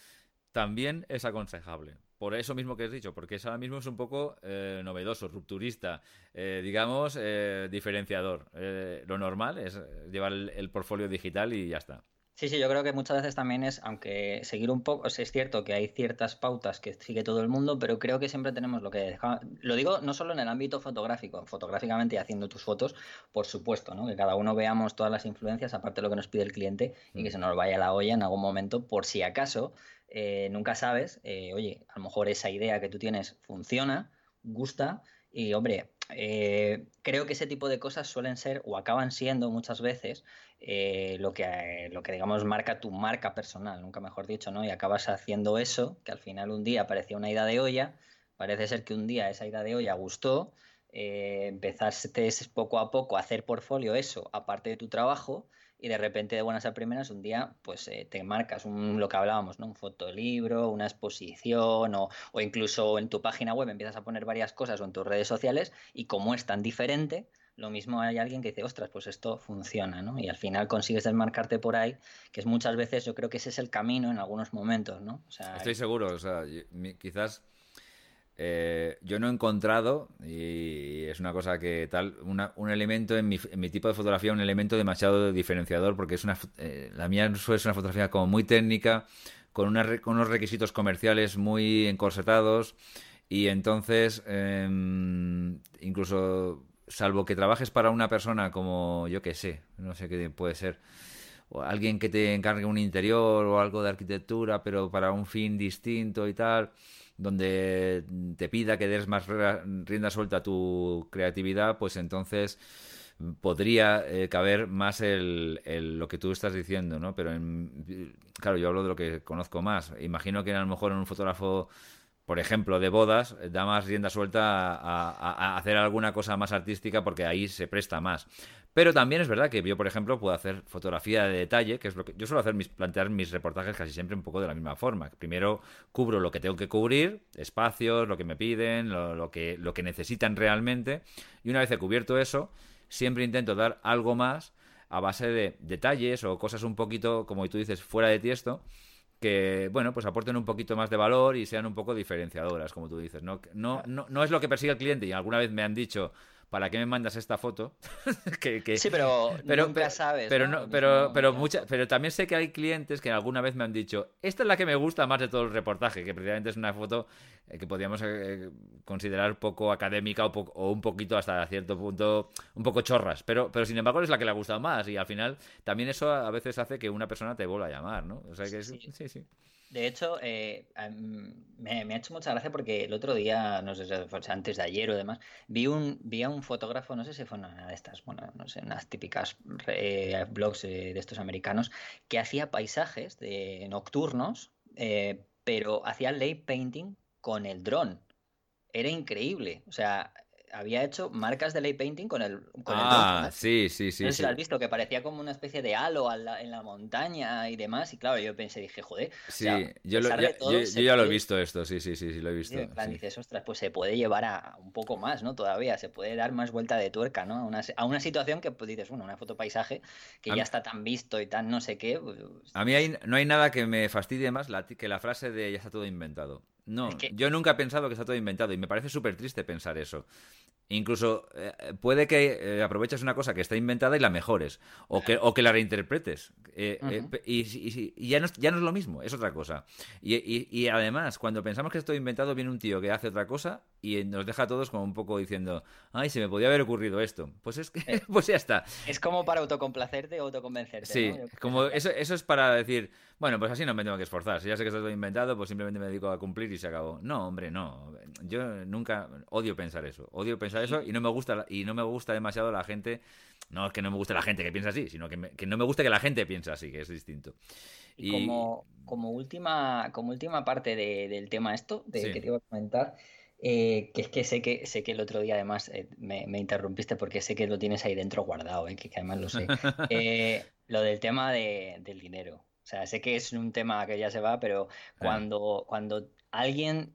[SPEAKER 1] también es aconsejable. Por eso mismo que has dicho, porque es ahora mismo es un poco eh, novedoso, rupturista, eh, digamos, eh, diferenciador. lo normal es llevar el, el portfolio digital y ya está.
[SPEAKER 2] Sí, sí, yo creo que muchas veces también es, aunque seguir un poco, es cierto que hay ciertas pautas que sigue todo el mundo, pero creo que siempre tenemos lo que lo digo no solo en el ámbito fotográfico, fotográficamente y haciendo tus fotos, por supuesto, ¿no? Que cada uno veamos todas las influencias, aparte de lo que nos pide el cliente, y que mm. se nos vaya la olla en algún momento, por si acaso, eh, nunca sabes, eh, oye, a lo mejor esa idea que tú tienes funciona, gusta, y hombre, eh, creo que ese tipo de cosas suelen ser o acaban siendo muchas veces eh, lo, que, lo que, digamos, marca tu marca personal, nunca mejor dicho, ¿no? Y acabas haciendo eso, que al final un día parecía una idea de olla, parece ser que un día esa idea de olla gustó, eh, empezaste poco a poco a hacer portfolio eso, aparte de tu trabajo, y de repente de buenas a primeras un día pues eh, te marcas un, lo que hablábamos, ¿no? un fotolibro, una exposición o, o, incluso en tu página web empiezas a poner varias cosas o en tus redes sociales y como es tan diferente, lo mismo hay alguien que dice, ostras, pues esto funciona, ¿no? Y al final consigues desmarcarte por ahí, que es muchas veces, yo creo que ese es el camino en algunos momentos, ¿no?
[SPEAKER 1] Estoy seguro, o sea, quizás eh, yo no he encontrado, y es una cosa que tal, un elemento en mi, tipo de fotografía, un elemento demasiado diferenciador, porque es una, eh, la mía es una fotografía como muy técnica, con, unos requisitos comerciales muy encorsetados, y entonces, em, incluso, salvo que trabajes para una persona como, yo que sé, no sé qué puede ser, o alguien que te encargue un interior o algo de arquitectura, pero para un fin distinto y tal, donde te pida que des más rienda suelta a tu creatividad, pues entonces podría eh, caber más el, lo que tú estás diciendo, ¿no? Pero claro, yo hablo de lo que conozco más. Imagino que a lo mejor en un fotógrafo, por ejemplo, de bodas, da más rienda suelta a hacer alguna cosa más artística porque ahí se presta más. Pero también es verdad que yo, por ejemplo, puedo hacer fotografía de detalle, que es lo que yo suelo hacer, mis, plantear mis reportajes casi siempre un poco de la misma forma. Primero cubro lo que tengo que cubrir, espacios, lo que me piden, lo, que, lo que necesitan realmente, y una vez he cubierto eso, siempre intento dar algo más a base de detalles o cosas un poquito, como tú dices, fuera de tiesto, que, bueno, pues aporten un poquito más de valor y sean un poco diferenciadoras, como tú dices. No, no, no, no es lo que persigue el cliente y alguna vez me han dicho, ¿para qué me mandas esta foto? [LAUGHS]
[SPEAKER 2] que, Sí, pero, pero nunca sabes.
[SPEAKER 1] Pero, ¿no? pero, pero, mucha, pero también sé que hay clientes que alguna vez me han dicho, esta es la que me gusta más de todo el reportaje, que precisamente es una foto eh, que podríamos eh, considerar poco académica o, un poquito hasta cierto punto, un poco chorras, pero, pero sin embargo es la que le ha gustado más y al final también eso a veces hace que una persona te vuelva a llamar, ¿no? O sea que sí, sí. sí.
[SPEAKER 2] De hecho, eh, me, ha hecho mucha gracia porque el otro día, no sé si antes de ayer o demás, vi un, vi a un fotógrafo, no sé si fue una de estas, bueno, no sé, unas típicas eh, blogs de estos americanos, que hacía paisajes de nocturnos, eh, pero hacía late painting con el dron. Era increíble. O sea, había hecho marcas de lay painting con el con
[SPEAKER 1] Ah, sí, sí, sí.
[SPEAKER 2] No sé si lo has visto, que parecía como una especie de halo en la montaña y demás. Y claro, yo pensé, dije, joder.
[SPEAKER 1] Sí, yo, ya, ya lo he visto esto, sí, sí, sí, sí lo he visto.
[SPEAKER 2] Y dices, ostras, pues se puede llevar a un poco más, ¿no? Todavía, se puede dar más vuelta de tuerca, ¿no? A una, a una situación que pues, dices, bueno, una foto paisaje que ya está tan visto y tan no sé qué. Pues,
[SPEAKER 1] a mí no hay nada que me fastidie más que la frase de ya está todo inventado. No, yo nunca he pensado que está todo inventado y me parece súper triste pensar eso. Incluso eh, puede que eh, aproveches una cosa que está inventada y la mejores, o que, o que la reinterpretes. Eh, y, ya, no, ya no es lo mismo, es otra cosa. Y, además, cuando pensamos que esto inventado, viene un tío que hace otra cosa y nos deja a todos como un poco diciendo, ay, se me podía haber ocurrido esto. Pues es que, [LAUGHS] pues ya está.
[SPEAKER 2] Es como para autocomplacerte o autoconvencerte.
[SPEAKER 1] Sí, como eso, eso es para decir, bueno, pues así no me tengo que esforzar. Si ya sé que esto es todo inventado, pues simplemente me dedico a cumplir y se acabó. No, hombre, no. Yo nunca odio pensar eso. Odio pensar eso y no me gusta y no me gusta demasiado la gente. No es que no me guste la gente que piensa así, sino que, no me gusta que la gente piense así, que es distinto.
[SPEAKER 2] Y, como, como última como última parte del tema esto, de que te iba a comentar. Eh, que es que sé que sé que el otro día además eh, me, interrumpiste porque sé que lo tienes ahí dentro guardado, eh, que, además lo sé. [LAUGHS] lo del tema del dinero. O sea, sé que es un tema que ya se va, pero cuando, cuando alguien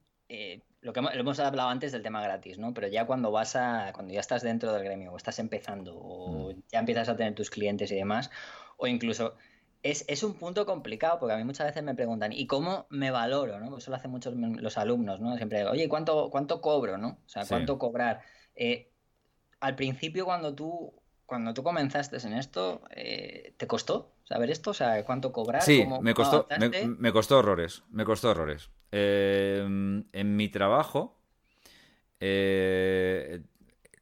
[SPEAKER 2] lo que hemos, hablado antes del tema gratis, ¿no? Pero ya cuando vas a, cuando ya estás dentro del gremio, o estás empezando, o mm. ya empiezas a tener tus clientes y demás, o incluso es, un punto complicado porque a mí muchas veces me preguntan, ¿y cómo me valoro? ¿no? Eso lo hacen muchos los alumnos, ¿no? Siempre, oye, ¿cuánto, cuánto cobro? ¿no? O sea, ¿cuánto cobrar? Eh, al principio cuando tú, cuando tú comenzaste en esto, eh, ¿te costó saber esto? O sea, ¿cuánto cobrar?
[SPEAKER 1] Sí, me, costó, me, costó horrores, me costó horrores. Eh, en mi trabajo,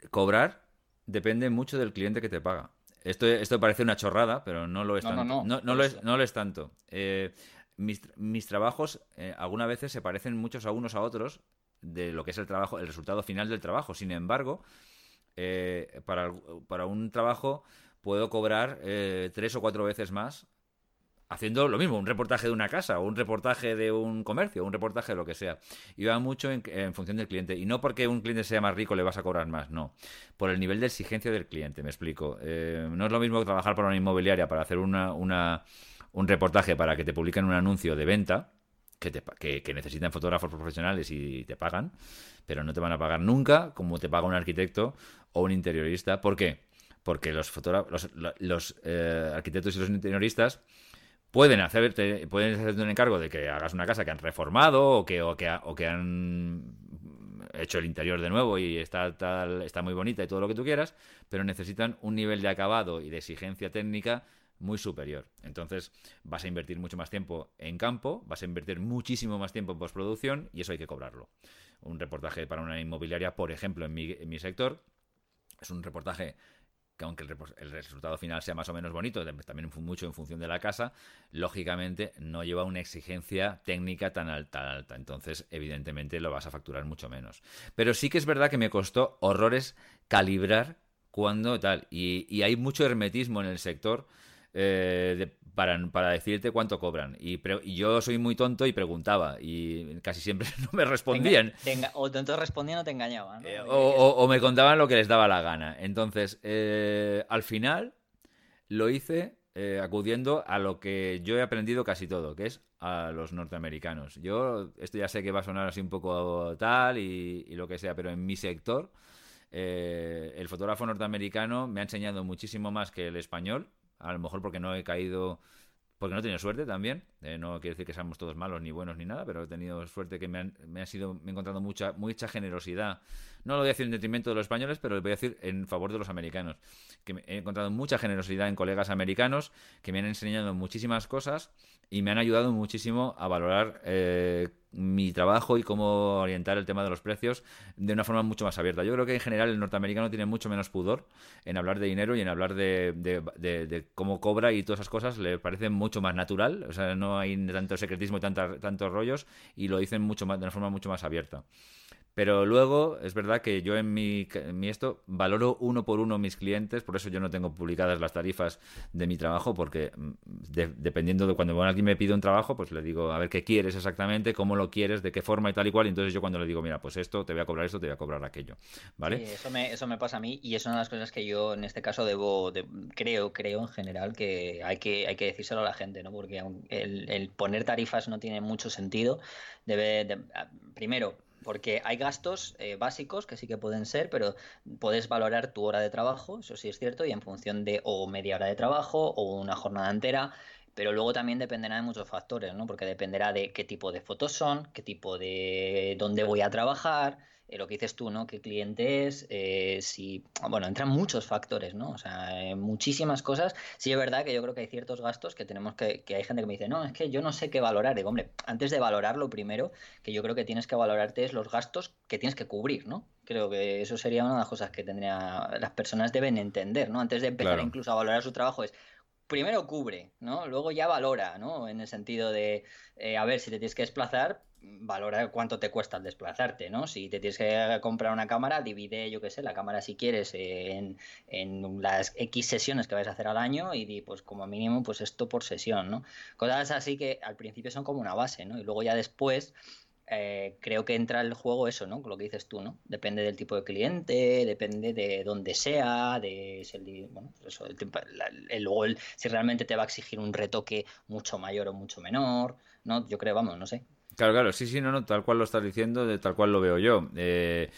[SPEAKER 1] cobrar depende mucho del cliente que te paga. Esto, esto parece una chorrada, pero no lo es tanto. No, no, no, lo, es, no lo es tanto. Eh, mis, mis, trabajos eh, algunas veces se parecen muchos a unos a otros de lo que es el trabajo, el resultado final del trabajo. Sin embargo, eh, para, para, un trabajo puedo cobrar tres o cuatro veces más haciendo lo mismo, un reportaje de una casa, o un reportaje de un comercio, un reportaje de lo que sea. Y va mucho en, función del cliente. Y no porque un cliente sea más rico le vas a cobrar más, no. Por el nivel de exigencia del cliente, me explico. Eh, no es lo mismo trabajar para una inmobiliaria para hacer una, un reportaje para que te publiquen un anuncio de venta, que, te, que, necesitan fotógrafos profesionales y te pagan, pero no te van a pagar nunca como te paga un arquitecto o un interiorista. ¿Por qué? Porque los, los, los eh, arquitectos y los interioristas pueden hacerte, pueden un encargo de que hagas una casa que han reformado o que, o que, o que han hecho el interior de nuevo y está, tal, está muy bonita y todo lo que tú quieras, pero necesitan un nivel de acabado y de exigencia técnica muy superior. Entonces vas a invertir mucho más tiempo en campo, vas a invertir muchísimo más tiempo en postproducción y eso hay que cobrarlo. Un reportaje para una inmobiliaria, por ejemplo, en mi, en mi sector, es un reportaje que aunque el, resultado final sea más o menos bonito, también mucho en función de la casa, lógicamente no lleva una exigencia técnica tan alta, alta. Entonces, evidentemente, lo vas a facturar mucho menos. Pero sí que es verdad que me costó horrores calibrar cuando tal. Y, hay mucho hermetismo en el sector eh, para, para, decirte cuánto cobran. Y, yo soy muy tonto y preguntaba, y casi siempre [LAUGHS] no me respondían.
[SPEAKER 2] o tonto respondían o te engañaban.
[SPEAKER 1] Eh, o, me contaban lo que les daba la gana. Entonces, eh, al final lo hice acudiendo a lo que yo he aprendido casi todo, que es a los norteamericanos. Yo, esto ya sé que va a sonar así un poco tal y, y lo que sea, pero en mi sector, el fotógrafo norteamericano me ha enseñado muchísimo más que el español a lo mejor porque no he caído porque no he tenido suerte también. Eh, no quiere decir que seamos todos malos, ni buenos, ni nada, pero he tenido suerte que me, han, me ha sido, me he encontrado mucha, mucha generosidad. No lo voy a decir en detrimento de los españoles, pero lo voy a decir en favor de los americanos. Que he encontrado mucha generosidad en colegas americanos que me han enseñado muchísimas cosas y me han ayudado muchísimo a valorar eh, mi trabajo y cómo orientar el tema de los precios de una forma mucho más abierta. Yo creo que en general el norteamericano tiene mucho menos pudor en hablar de dinero y en hablar de, cómo cobra y todas esas cosas. Le parece mucho más natural, o sea, no hay tanto secretismo y tantos rollos y lo dicen mucho más, de una forma mucho más abierta. Pero luego es verdad que yo en mi, esto valoro uno por uno mis clientes, por eso yo no tengo publicadas las tarifas de mi trabajo, porque mm, dependiendo de cuando alguien me pide un trabajo, pues le digo, a ver qué quieres exactamente, cómo lo quieres, de qué forma y tal y cual. Y entonces yo cuando le digo, mira, pues esto, te voy a cobrar esto, te voy a cobrar aquello. ¿Vale?
[SPEAKER 2] Sí, eso me, eso me pasa a mí y es una de las cosas que yo en este caso debo, creo, creo en general que hay que, hay que decírselo a la gente, ¿no? Porque el, el poner tarifas no tiene mucho sentido. Debe, de, primero, porque hay gastos eh, básicos que sí que pueden ser, pero puedes valorar tu hora de trabajo, eso sí es cierto, y en función de o media hora de trabajo o una jornada entera, pero luego también dependerá de muchos factores, ¿no? Porque dependerá de qué tipo de fotos son, qué tipo de dónde voy a trabajar, eh, lo que dices tú, ¿no? ¿Qué cliente es? Eh, si, bueno, entran muchos factores, ¿no? O sea, eh, muchísimas cosas. Sí es verdad que yo creo que hay ciertos gastos que tenemos que, que hay gente que me dice, no, es que yo no sé qué valorar. Digo, hombre, antes de valorar lo primero que yo creo que tienes que valorarte es los gastos que tienes que cubrir, ¿no? Creo que eso sería una de las cosas que tendría, las personas deben entender, ¿no? Antes de empezar incluso a valorar su trabajo es, primero cubre, ¿no? Luego ya valora, ¿no? En el sentido de, a ver, si te tienes que desplazar, valora cuánto te cuesta el desplazarte, ¿no? Si te tienes que comprar una cámara, divide, yo qué sé, la cámara si quieres en, las X sesiones que vais a hacer al año y di, pues como mínimo, pues esto por sesión, ¿no? Cosas así que al principio son como una base, ¿no? Y luego ya después... Eh, creo que entra el juego eso, ¿no? Lo que dices tú, ¿no? Depende del tipo de cliente, depende de dónde sea, de si el, bueno, pues el, luego si realmente te va a exigir un retoque mucho mayor o mucho menor, ¿no? Yo creo, vamos, no sé,
[SPEAKER 1] Claro, claro, sí, sí, no, no, tal cual lo estás diciendo, de tal cual lo veo yo. Eh,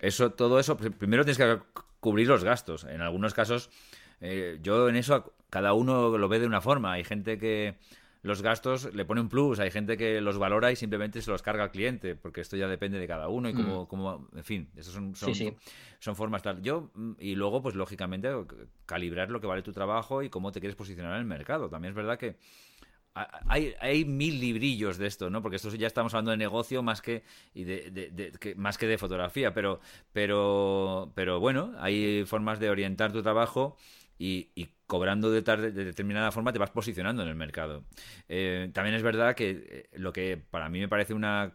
[SPEAKER 1] eso, todo eso, primero tienes que cubrir los gastos. En algunos casos, eh, yo en eso cada uno lo ve de una forma. Hay gente que los gastos le pone un plus, hay gente que los valora y simplemente se los carga al cliente, porque esto ya depende de cada uno y como, como en fin, esas son, son, son formas tal. Yo, y luego, pues lógicamente, calibrar lo que vale tu trabajo y cómo te quieres posicionar en el mercado. También es verdad que hay, hay mil librillos de esto, ¿no? Porque esto ya estamos hablando de negocio más que, de, más que de fotografía, pero, pero, pero bueno, hay formas de orientar tu trabajo y, cobrando de, de, determinada forma te vas posicionando en el mercado. Eh, también es verdad que eh, lo que para mí me parece una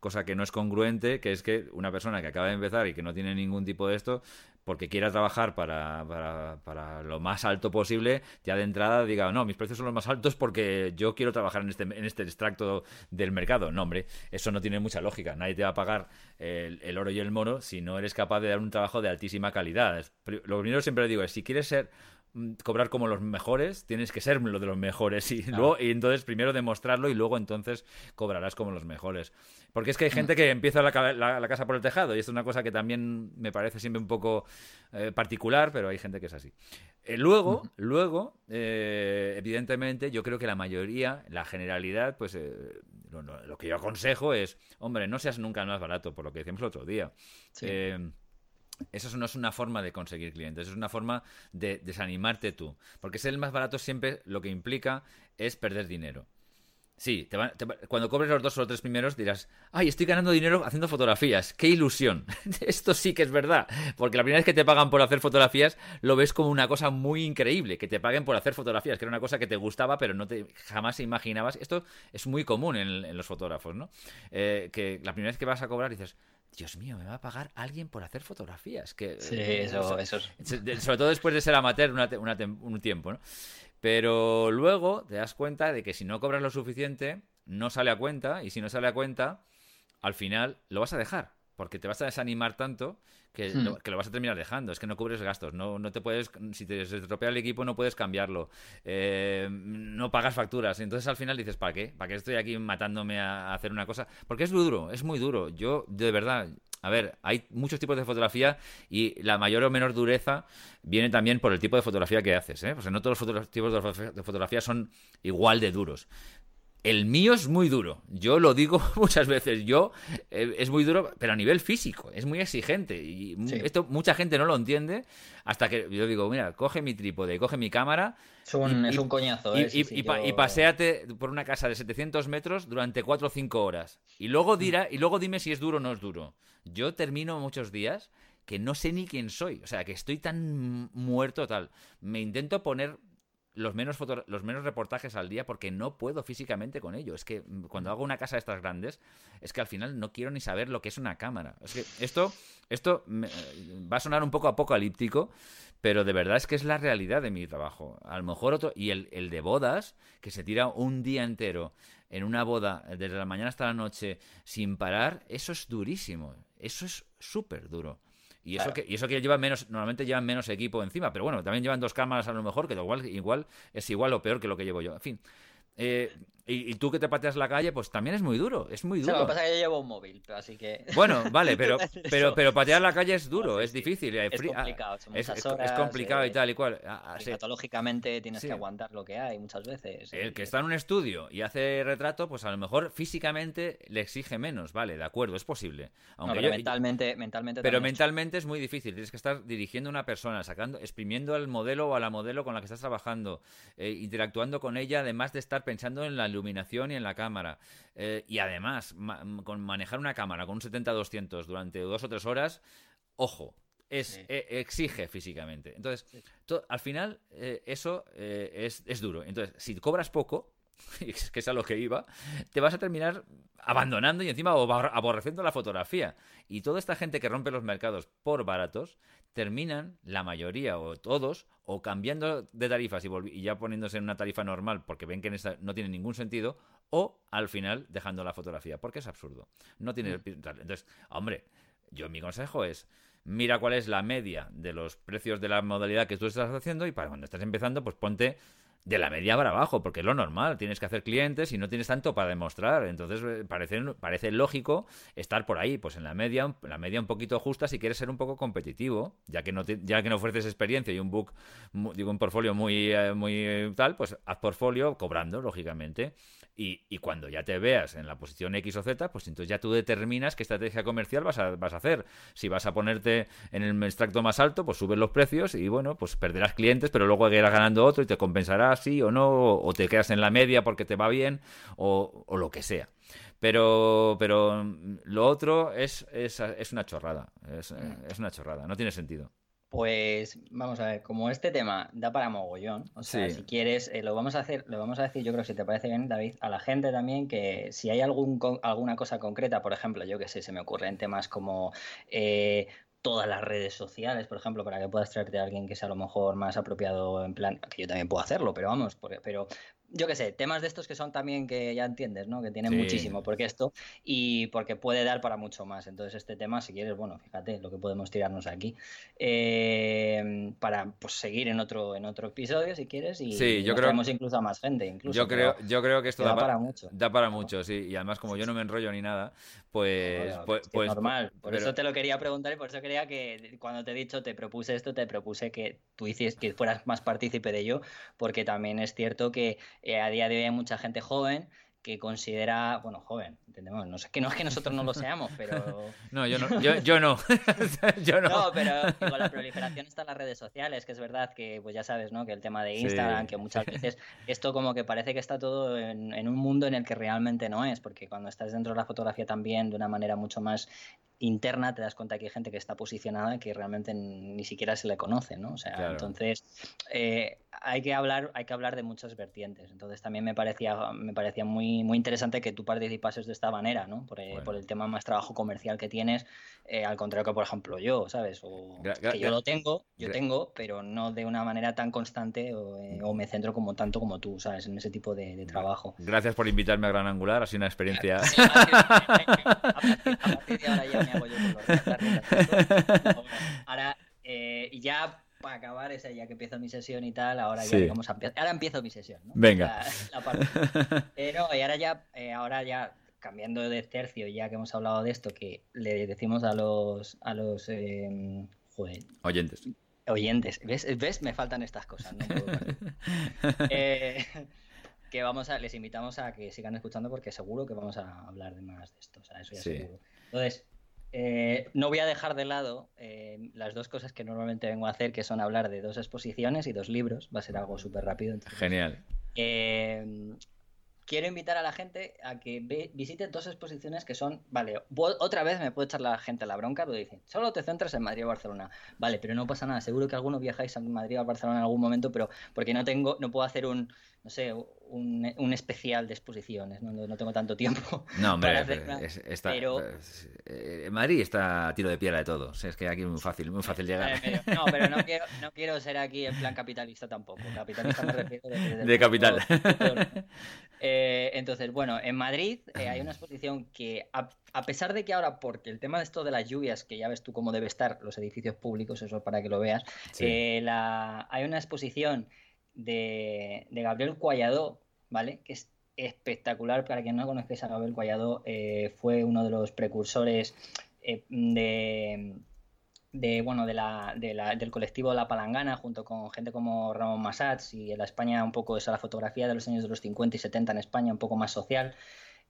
[SPEAKER 1] cosa que no es congruente, que es que una persona que acaba de empezar y que no tiene ningún tipo de esto, porque quiera trabajar para, para, para, lo más alto posible, ya de entrada diga, no, mis precios son los más altos porque yo quiero trabajar en este, en este extracto del mercado. No, hombre, eso no tiene mucha lógica. Nadie te va a pagar el, el oro y el moro si no eres capaz de dar un trabajo de altísima calidad. Lo primero siempre digo es, si quieres ser cobrar como los mejores, tienes que ser lo de los mejores y luego y entonces primero demostrarlo y luego entonces cobrarás como los mejores. Porque es que hay gente mm. que empieza la, la, casa por el tejado y esto es una cosa que también me parece siempre un poco eh, particular, pero hay gente que es así. Eh, luego, luego, eh, evidentemente, yo creo que la mayoría, la generalidad, pues lo, que yo aconsejo es, hombre, no seas nunca más barato, por lo que decíamos el otro día. Sí. Eso no es una forma de conseguir clientes, es una forma de desanimarte tú. Porque ser el más barato siempre lo que implica es perder dinero. Sí, cuando cobres los dos o los tres primeros dirás, ay, estoy ganando dinero haciendo fotografías, qué ilusión. [LAUGHS] Esto sí que es verdad, porque la primera vez que te pagan por hacer fotografías lo ves como una cosa muy increíble, que te paguen por hacer fotografías, que era una cosa que te gustaba pero no te jamás imaginabas. Esto es muy común en, los fotógrafos, ¿no? Eh, que la primera vez que vas a cobrar dices, Dios mío, me va a pagar alguien por hacer fotografías. Que,
[SPEAKER 2] sí, eh, eso, eso
[SPEAKER 1] Sobre todo después de ser amateur un tiempo, ¿no? Pero luego te das cuenta de que si no cobras lo suficiente, no sale a cuenta, y si no sale a cuenta, al final lo vas a dejar, porque te vas a desanimar tanto que, hmm. lo, que lo vas a terminar dejando. Es que no cubres gastos, no, no te puedes, si te, estropea el equipo no puedes cambiarlo, eh, no pagas facturas. Entonces al final dices, ¿para qué? ¿Para qué estoy aquí matándome a, hacer una cosa? Porque es duro, es muy duro. Yo, de verdad, a ver, hay muchos tipos de fotografía y la mayor o menor dureza viene también por el tipo de fotografía que haces. ¿eh? Pues no todos los tipos de fotografía son igual de duros. El mío es muy duro. Yo lo digo [LAUGHS] muchas veces. Yo eh, es muy duro, pero a nivel físico. Es muy exigente. Y esto mucha gente no lo entiende hasta que yo digo, mira, coge mi trípode, coge mi cámara.
[SPEAKER 2] Es un, es un coñazo, ¿eh?
[SPEAKER 1] Y, paséate por una casa de 700 metros durante 4 o 5 horas. Y luego, mm. dirá, y luego dime si es duro o no es duro. Yo termino muchos días que no sé ni quién soy. O sea, que estoy tan muerto tal. Me intento poner los menos, los menos reportajes al día porque no puedo físicamente con ello. Es que mm, cuando hago una casa de estas grandes, es que al final no quiero ni saber lo que es una cámara. Es que esto, esto va a sonar un poco apocalíptico, pero de verdad es que es la realidad de mi trabajo. A lo mejor otro, y el, el de bodas, que se tira un día entero en una boda desde la mañana hasta la noche sin parar, eso es durísimo. Eso es súper duro. Y eso, que, y eso que llevan menos, normalmente llevan menos equipo encima, pero bueno, también llevan dos cámaras a lo mejor, que igual, igual es igual o peor que lo que llevo yo. En fin, eh, y, tú que te pateas la calle, pues también es muy duro, es muy duro.
[SPEAKER 2] lo que pasa es que yo llevo un móvil, así que... [LAUGHS]
[SPEAKER 1] Bueno, vale, pero, [LAUGHS] pero, pero patear la calle es duro, es difícil.
[SPEAKER 2] Es complicado,
[SPEAKER 1] es, es, complicado y tal y cual. Ah,
[SPEAKER 2] Patológicamente tienes que aguantar lo que hay muchas veces.
[SPEAKER 1] El que está en un estudio y hace retrato, pues a lo mejor físicamente le exige menos, vale, de acuerdo, es posible.
[SPEAKER 2] Aunque pero mentalmente, mentalmente
[SPEAKER 1] Pero mentalmente es muy difícil, tienes que estar dirigiendo a una persona, sacando, exprimiendo al modelo o a la modelo con la que estás trabajando, eh, interactuando con ella, además de estar pensando en la iluminación y en la cámara. Eh, y además, con manejar una cámara con un 70-200 durante dos o tres horas, ojo, es, e, exige físicamente. Entonces, al final, eh, eso eh, es, es, duro. Entonces, si cobras poco, [LAUGHS] que es a lo que iba, te vas a terminar abandonando y encima aborreciendo la fotografía. Y toda esta gente que rompe los mercados por baratos, terminan, la mayoría o todos, o cambiando de tarifas y, ya poniéndose en una tarifa normal porque ven que no tiene ningún sentido, o al final dejando la fotografía, porque es absurdo. No tiene. Mm. Entonces, hombre, yo mi consejo es. Mira cuál es la media de los precios de la modalidad que tú estás haciendo y para cuando estás empezando, pues ponte de la media para abajo, porque es lo normal, tienes que hacer clientes y no tienes tanto para demostrar. Entonces eh, parece, parece lógico estar por ahí, pues en la media, la media un poquito justa si quieres ser un poco competitivo, ya que no ya que no ofreces experiencia y un book, digo un portfolio muy, eh, muy eh, tal, pues haz portfolio cobrando, lógicamente. Y, y, cuando ya te veas en la posición X o Z, pues entonces ya tú determinas qué estrategia comercial vas a, vas a hacer. Si vas a ponerte en el extracto más alto, pues subes los precios y bueno, pues perderás clientes, pero luego irás ganando otro y te compensarás sí o no, o te quedas en la media porque te va bien, o, o lo que sea. Pero, pero lo otro es, es, es una chorrada. Es, es una chorrada, no tiene sentido.
[SPEAKER 2] Pues vamos a ver, como este tema da para mogollón, o sea, si quieres, eh, lo vamos a hacer, lo vamos a decir, yo creo que si te parece bien, David, a la gente también que si hay algún, alguna cosa concreta, por ejemplo, yo que sé, se me ocurre en temas como eh, todas las redes sociales, por ejemplo, para que puedas traerte a alguien que sea a lo mejor más apropiado en plan, que yo también puedo hacerlo, pero vamos, pero yo qué sé, temas de estos que son también que ya entiendes, ¿no? Que tienen muchísimo porque esto y porque puede dar para mucho más. Entonces este tema, si quieres, bueno, fíjate lo que podemos tirarnos aquí eh, para pues, seguir en otro en otro episodio, si quieres, y
[SPEAKER 1] sí, yo creo
[SPEAKER 2] incluso a más gente, incluso.
[SPEAKER 1] Yo creo, yo creo que esto da, para, mucho. Da para mucho, sí. Y además como yo no me enrollo ni nada, pues, pues, pues,
[SPEAKER 2] normal. Por eso te lo quería preguntar y por eso quería que cuando te he dicho te propuse esto, te propuse que tú hicieras que fueras más partícipe de ello, porque también es cierto que eh, a día de hoy hay mucha gente joven que considera, bueno, joven, entendemos, no sé, que no es que nosotros no lo seamos, pero... [LAUGHS]
[SPEAKER 1] No, yo no, yo, yo no, [LAUGHS] yo no.
[SPEAKER 2] No, pero con la proliferación está en las redes sociales, que es verdad que, pues ya sabes, ¿no? Que el tema de Instagram, que muchas veces esto como que parece que está todo en, en, un mundo en el que realmente no es, porque cuando estás dentro de la fotografía también de una manera mucho más interna te das cuenta que hay gente que está posicionada que realmente ni siquiera se le conoce, ¿no? O sea, entonces eh, hay que hablar, hay que hablar de muchas vertientes. Entonces también me parecía, me parecía muy, muy interesante que tú participases de esta manera, ¿no? Por, eh, el tema más trabajo comercial que tienes, eh, al contrario que por ejemplo yo, ¿sabes? O que yo lo tengo, yo tengo, pero no de una manera tan constante o, me centro como tanto como tú, ¿sabes? En ese tipo de, trabajo.
[SPEAKER 1] Gracias por invitarme a Gran Angular, ha sido una experiencia. [LAUGHS]
[SPEAKER 2] Ahora, eh, ya para acabar, esa, ya que empiezo mi sesión y tal, ahora ya vamos a Ahora empiezo mi sesión, ¿no?
[SPEAKER 1] Venga.
[SPEAKER 2] y ahora ya, eh, ahora ya cambiando de tercio, ya que hemos hablado de esto, que le decimos a los a los em,
[SPEAKER 1] oyentes.
[SPEAKER 2] Oyentes, ¿ves? ¿ves? Me faltan estas cosas, ¿no? [LAUGHS] eh, que vamos a, les invitamos a que sigan escuchando porque seguro que vamos a hablar de más de esto, o sea, eso ya seguro. Entonces, eh, no voy a dejar de lado eh, las dos cosas que normalmente vengo a hacer, que son hablar de dos exposiciones y dos libros. Va a ser algo súper rápido.
[SPEAKER 1] Genial.
[SPEAKER 2] Eh, quiero invitar a la gente a que visite dos exposiciones que son, vale, otra vez me puede echar la gente a la bronca, pero dicen, solo te centras en Madrid o Barcelona. Vale, pero no pasa nada, seguro que algunos viajáis a Madrid o a Barcelona en algún momento, pero porque no tengo, no puedo hacer un, no sé, un, un especial de exposiciones, no, no, tengo tanto tiempo. [LAUGHS]
[SPEAKER 1] No, hombre, está, pero... Eh, Madrid está a tiro de piedra de todo. es que aquí es muy fácil, muy fácil llegar.
[SPEAKER 2] no, pero no [LAUGHS] quiero, no quiero ser aquí en plan capitalista tampoco. Capitalista me refiero
[SPEAKER 1] de, de, capital.
[SPEAKER 2] Eh, entonces, bueno, en Madrid eh, hay una exposición que, a, pesar de que ahora, porque el tema de esto de las lluvias, que ya ves tú cómo debe estar los edificios públicos, eso para que lo veas, la, hay una exposición de, Gabriel Cualladó, ¿vale? Que es espectacular. Para quien no conozca a Gabriel Cualladó, eh, fue uno de los precursores eh, de, bueno, de la, del colectivo La Palangana, junto con gente como Ramón Massats y en la España un poco esa la fotografía de los años de los 50 y 70 en España, un poco más social.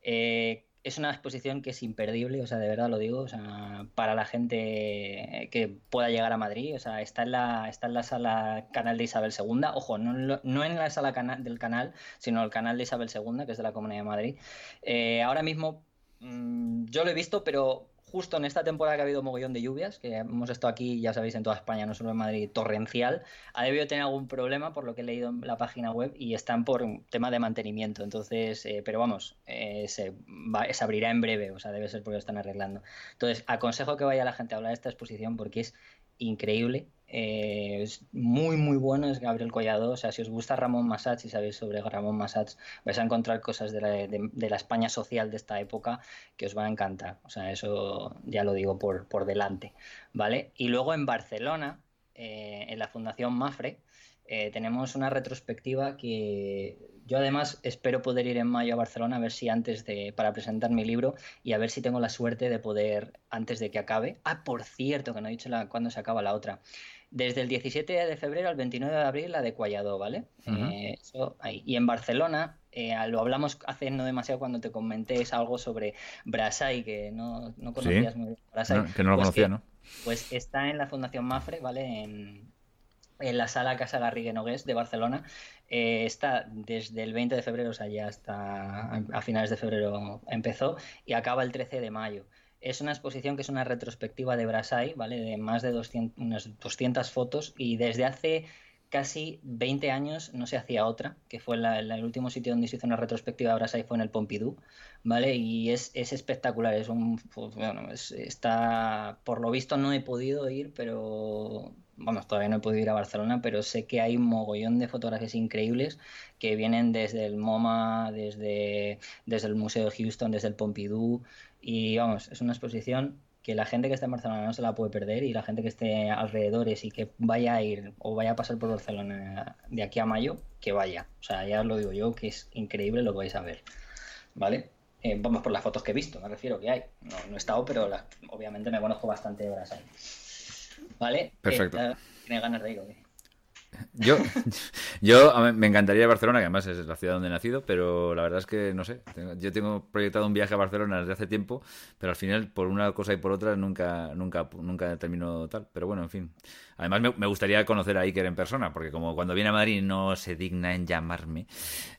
[SPEAKER 2] Eh, es una exposición que es imperdible, o sea, de verdad lo digo, o sea, para la gente que pueda llegar a Madrid, o sea, está en la, está en la sala canal de Isabel II, ojo, no, en la sala del canal, sino el canal de Isabel II, que es de la Comunidad de Madrid. Eh, ahora mismo mm, yo lo he visto, pero justo en esta temporada que ha habido mogollón de lluvias, que hemos estado aquí, ya sabéis, en toda España, no solo en Madrid, torrencial, ha debido tener algún problema por lo que he leído en la página web y están por un tema de mantenimiento. Entonces, eh, pero vamos, eh, se, se, abrirá en breve, o sea, debe ser porque lo están arreglando. Entonces, aconsejo que vaya la gente a hablar de esta exposición porque es increíble. Eh, es muy, muy bueno, es Gabriel Collado. O sea, si os gusta Ramón Massats y sabéis sobre Ramón Massats, vais a encontrar cosas de la, de, la, España social de esta época que os van a encantar. O sea, eso ya lo digo por, por delante. ¿Vale? Y luego en Barcelona, eh, en la Fundación Mafre, eh, tenemos una retrospectiva que yo además espero poder ir en mayo a Barcelona a ver si antes de para presentar mi libro y a ver si tengo la suerte de poder antes de que acabe. Ah, por cierto, que no he dicho la, cuándo se acaba la otra. Desde el 17 de febrero al 29 de abril la de Cuallado, ¿vale? Eh, eso ahí. Y en Barcelona eh, lo hablamos hace no demasiado cuando te comenté algo sobre Brasai, que no, no conocías muy bien
[SPEAKER 1] Brasai. que no lo pues conocía, ¿no?
[SPEAKER 2] Pues está en la Fundación Mafre, ¿vale? En, en la sala Casa Garrigue Nogués de Barcelona. Eh, está desde el 20 de febrero, o sea, ya hasta a finales de febrero empezó y acaba el 13 de mayo. Es una exposición que es una retrospectiva de Brasai, ¿vale? De más de 200, unas 200 fotos y desde hace casi 20 años no se hacía otra, que fue el último sitio donde se hizo una retrospectiva de Brasai fue en el Pompidou, ¿vale? Y es, espectacular, es un... Pues, bueno, está... Por lo visto no he podido ir, pero vamos, todavía no he podido ir a Barcelona, pero sé que hay un mogollón de fotografías increíbles que vienen desde el MoMA, desde, desde el Museo de Houston, desde el Pompidou, y vamos, es una exposición que la gente que está en Barcelona no se la puede perder y la gente que esté alrededores y que vaya a ir o vaya a pasar por Barcelona de aquí a mayo, que vaya. O sea, ya os lo digo yo, que es increíble lo que vais a ver. ¿Vale? Eh, vamos por las fotos que he visto, me refiero que hay. No, he estado, pero obviamente me conozco bastante de Brasil. ¿Vale?
[SPEAKER 1] Perfecto.
[SPEAKER 2] Eh, ¿Tienes ganas de ir o qué?
[SPEAKER 1] Yo, [LAUGHS] yo me encantaría ir a Barcelona, que además es la ciudad donde he nacido, pero la verdad es que no sé. yo tengo proyectado un viaje a Barcelona desde hace tiempo, pero al final, por una cosa y por otra, nunca, nunca, nunca termino tal. Pero bueno, en fin. Además, me, gustaría conocer a Iker en persona, porque como cuando viene a Madrid no se digna en llamarme.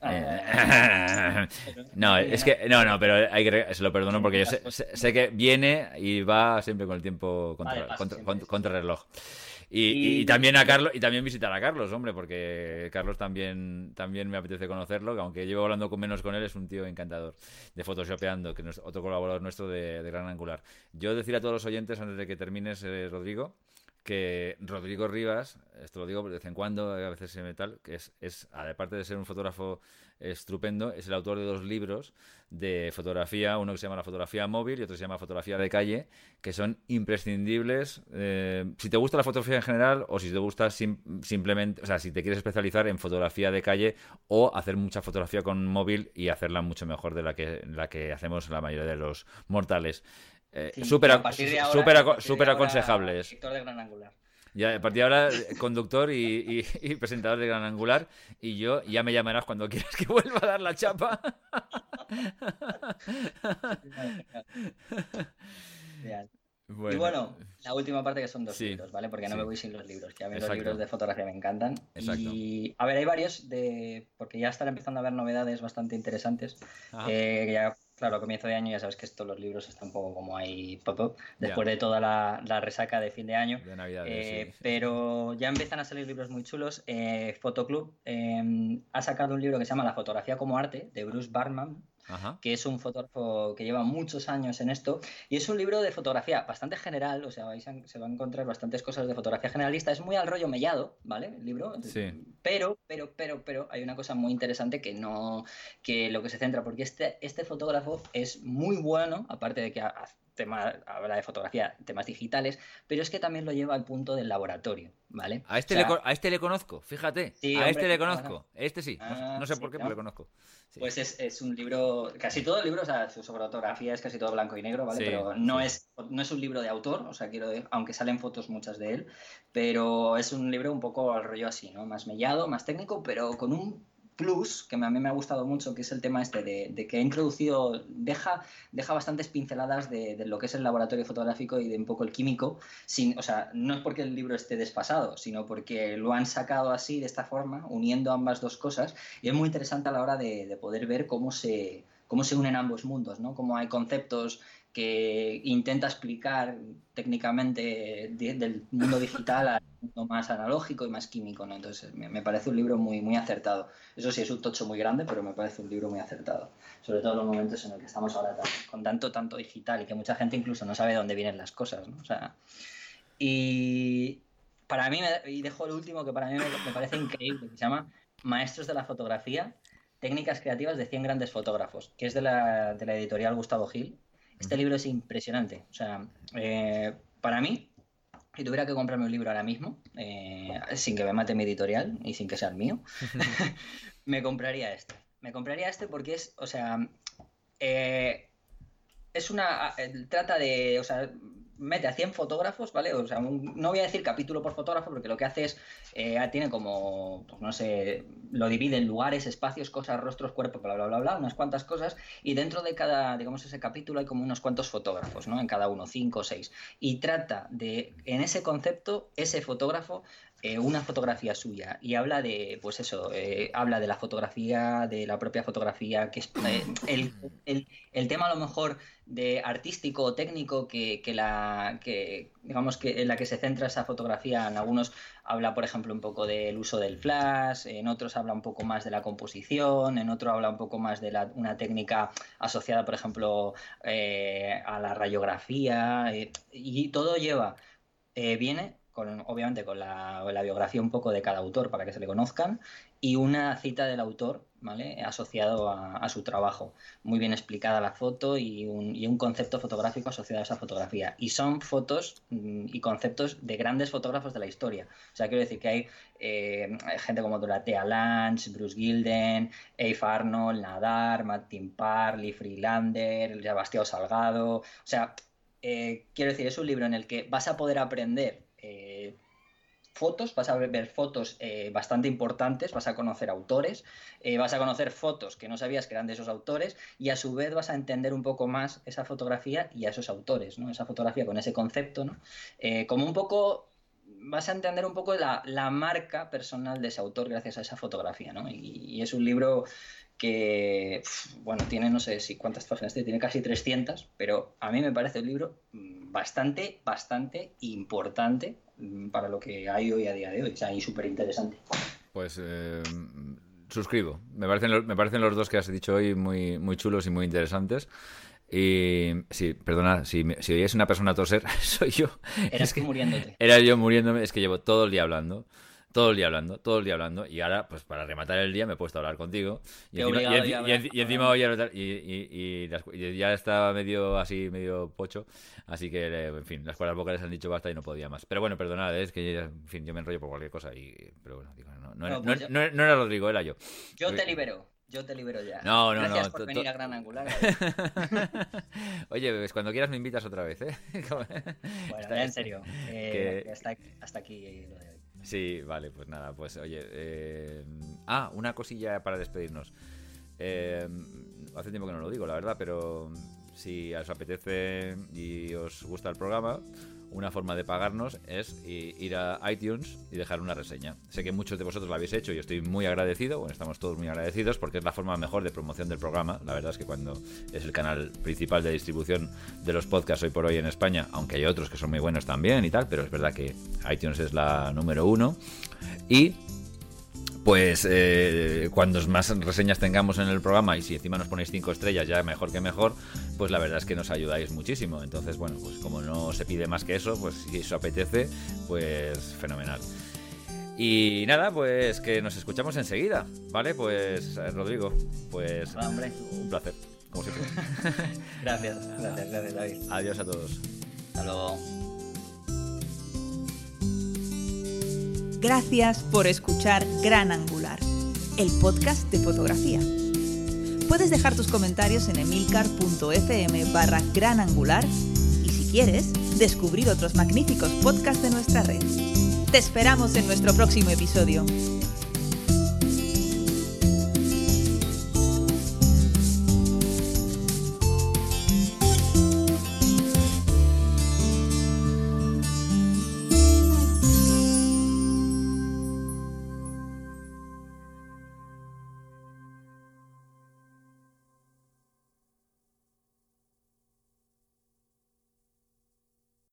[SPEAKER 1] Ah, eh, [LAUGHS] no, es que, no, no, pero Iker se lo perdono porque yo sé, que viene y va siempre con el tiempo contra, contra el reloj. Y, también a Carlos y también visitar a Carlos, hombre, porque Carlos también también me apetece conocerlo, que aunque llevo hablando con menos con él, es un tío encantador de Photoshopeando, que es otro colaborador nuestro de, Gran Angular. Yo decir a todos los oyentes antes de que termines, eh, Rodrigo, que Rodrigo Rivas, esto lo digo de vez en cuando, a veces se me tal, que es, es, aparte de ser un fotógrafo estupendo, es el autor de dos libros de fotografía, uno que se llama La fotografía móvil y otro que se llama Fotografía de calle, que son imprescindibles. Eh, si te gusta la fotografía en general o si te gusta simplemente, o sea, si te quieres especializar en fotografía de calle o hacer mucha fotografía con móvil y hacerla mucho mejor de la que, la que hacemos la mayoría de los mortales. Eh, súper aconsejables.
[SPEAKER 2] De gran angular.
[SPEAKER 1] Ya, a partir de ahora, conductor y, presentador de Gran Angular. Y yo, ya me llamarás cuando [LAUGHS] quieras que vuelva a dar la chapa.
[SPEAKER 2] Y bueno, la última parte que son dos libros, ¿vale? Porque no me voy sin los libros, que a mí los libros de fotografía me encantan. Y a ver, hay varios de. Porque ya están empezando a haber novedades bastante interesantes. Eh, ya Claro, a comienzo de año ya sabes que estos los libros están un poco como ahí pop, después de toda la, resaca de fin de año.
[SPEAKER 1] De Navidad,
[SPEAKER 2] eh, Pero ya empiezan a salir libros muy chulos. Eh, Fotoclub eh, ha sacado un libro que se llama La fotografía como arte, de Bruce Barman, que es un fotógrafo que lleva muchos años en esto. Y es un libro de fotografía bastante general, o sea, vais se van a encontrar bastantes cosas de fotografía generalista. Es muy al rollo mellado, ¿vale? El libro.
[SPEAKER 1] Sí.
[SPEAKER 2] Pero, pero, pero, pero, hay una cosa muy interesante que no, que lo que se centra, porque este, este fotógrafo es muy bueno, aparte de que tema, habla de fotografía, temas digitales, pero es que también lo lleva al punto del laboratorio, ¿vale?
[SPEAKER 1] A este, le, a este le conozco, fíjate. a este le conozco. Este sí, no, sé ah, por qué, pero le conozco.
[SPEAKER 2] Pues es, es, un libro, casi todo el libro, o sea, su fotografía es casi todo blanco y negro, ¿vale? pero no, es, no es un libro de autor, o sea, quiero aunque salen fotos muchas de él, pero es un libro un poco al rollo así, ¿no? Más mellado, más técnico, pero con un plus que a mí me ha gustado mucho, que es el tema este de, que ha introducido, deja, deja bastantes pinceladas de, lo que es el laboratorio fotográfico y de un poco el químico, sin, o sea, no es porque el libro esté desfasado, sino porque lo han sacado así, de esta forma, uniendo ambas dos cosas, y es muy interesante a la hora de, poder ver cómo se, cómo se unen ambos mundos, ¿no? Cómo hay conceptos que intenta explicar técnicamente del mundo digital al mundo más analógico y más químico, ¿no? Entonces me, parece un libro muy, muy acertado. Eso sí, es un tocho muy grande, pero me parece un libro muy acertado. Sobre todo en los momentos en los que estamos ahora con tanto, tanto digital y que mucha gente incluso no sabe de dónde vienen las cosas, ¿no? O sea, y para mí, y dejo el último que para mí me, parece increíble, que se llama Maestros de la Fotografía, Técnicas Creativas de 100 Grandes Fotógrafos, que es de la, de la editorial Gustavo Gil este libro es impresionante. O sea, eh, para mí, si tuviera que comprarme un libro ahora mismo, eh, sin que me mate mi editorial y sin que sea el mío, [LAUGHS] me compraría este. Me compraría este porque es, o sea, eh, es una. Trata de. O sea, mete a 100 fotógrafos, ¿vale? O sea, no voy a decir capítulo por fotógrafo porque lo que hace es, eh, tiene como, pues no sé, lo divide en lugares, espacios, cosas, rostros, cuerpo, bla, bla, bla, bla, unas cuantas cosas, y dentro de cada, digamos, ese capítulo hay como unos cuantos fotógrafos, ¿no? En cada uno, cinco o seis. Y trata de, en ese concepto, ese fotógrafo eh, una fotografía suya y habla de, pues eso, eh, habla de la fotografía, de la propia fotografía, que es el, el, el, tema a lo mejor de artístico o técnico que, que, la que digamos que en la que se centra esa fotografía. En algunos habla por ejemplo un poco del uso del flash en otros habla un poco más de la composición en otro habla un poco más de la, una técnica asociada por ejemplo eh, a la radiografía eh, y todo lleva eh, viene con, obviamente con la, biografía un poco de cada autor para que se le conozcan y una cita del autor ¿vale? asociado a, su trabajo. Muy bien explicada la foto y un, concepto fotográfico asociado a esa fotografía. Y son fotos mm, y conceptos de grandes fotógrafos de la historia. O sea, quiero decir que hay eh, gente como Dorothea Lange, Bruce Gilden, Eve Arnold, Nadar, Martin Parley, Freelander, Sebastián Salgado. O sea, eh, quiero decir, es un libro en el que vas a poder aprender eh, fotos, vas a ver fotos eh, bastante importantes, vas a conocer autores, eh, vas a conocer fotos que no sabías que eran de esos autores y a su vez vas a entender un poco más esa fotografía y a esos autores, ¿no? Esa fotografía con ese concepto, ¿no? Como un poco vas a entender un poco la, marca personal de ese autor gracias a esa fotografía, ¿no? Y, es un libro que, bueno, tiene no sé si cuántas páginas tiene, tiene casi 300, pero a mí me parece un libro mm, bastante, bastante importante Mm, para lo que hay hoy a día de hoy. O sea, y súper interesante.
[SPEAKER 1] Pues eh, suscribo. Me parecen, los, me parecen los dos que has dicho hoy muy, muy chulos y muy interesantes. Y sí, perdona, si, si oyes una persona toser, [LAUGHS] soy yo.
[SPEAKER 2] Eras que muriéndote.
[SPEAKER 1] Era yo muriéndome, es que llevo todo el día hablando todo el día hablando, todo el día hablando, y ahora, pues para rematar el día me he puesto a hablar contigo, y, encima, y, ya estaba medio así, medio pocho, así que, eh, en fin, las cuerdas vocales han dicho basta y no podía más. Pero bueno, perdonad, es que, en fin, yo me enrollo por cualquier cosa, y, pero bueno, digo, no, no, pues no, era Rodrigo, era yo.
[SPEAKER 2] Yo te libero. Yo te libero ya.
[SPEAKER 1] No, no,
[SPEAKER 2] Gracias por venir a Gran Angular. [LAUGHS]
[SPEAKER 1] Oye, pues cuando quieras me invitas otra vez, ¿eh? [LAUGHS]
[SPEAKER 2] bueno, en serio. Eh, hasta, hasta, aquí lo de
[SPEAKER 1] Sí, vale, pues nada, pues oye. Eh... Ah, una cosilla para despedirnos. Eh, hace tiempo que no lo digo, la verdad, pero si os apetece y os gusta el programa, una forma de pagarnos es ir a iTunes y dejar una reseña. Sé que muchos de vosotros lo habéis hecho y estoy muy agradecido, bueno, estamos todos muy agradecidos porque es la forma mejor de promoción del programa. La verdad es que cuando es el canal principal de distribución de los podcasts hoy por hoy en España, aunque hay otros que son muy buenos también y tal, pero es verdad que iTunes es la número uno. Y pues eh, cuando más reseñas tengamos en el programa y si encima nos ponéis cinco estrellas ya mejor que mejor, pues la verdad es que nos ayudáis muchísimo. Entonces, bueno, pues como no se pide más que eso, pues si eso apetece, pues fenomenal. Y nada, pues que nos escuchamos enseguida, ¿vale? Pues Rodrigo, pues
[SPEAKER 2] hombre.
[SPEAKER 1] un placer, como siempre. [LAUGHS]
[SPEAKER 2] gracias, gracias, gracias David.
[SPEAKER 1] Adiós a todos.
[SPEAKER 2] Hasta luego.
[SPEAKER 3] Gracias por escuchar Gran Angular, el podcast de fotografía. Puedes dejar tus comentarios en emilcar.fm barra Gran Angular y si quieres, descubrir otros magníficos podcasts de nuestra red. Te esperamos en nuestro próximo episodio.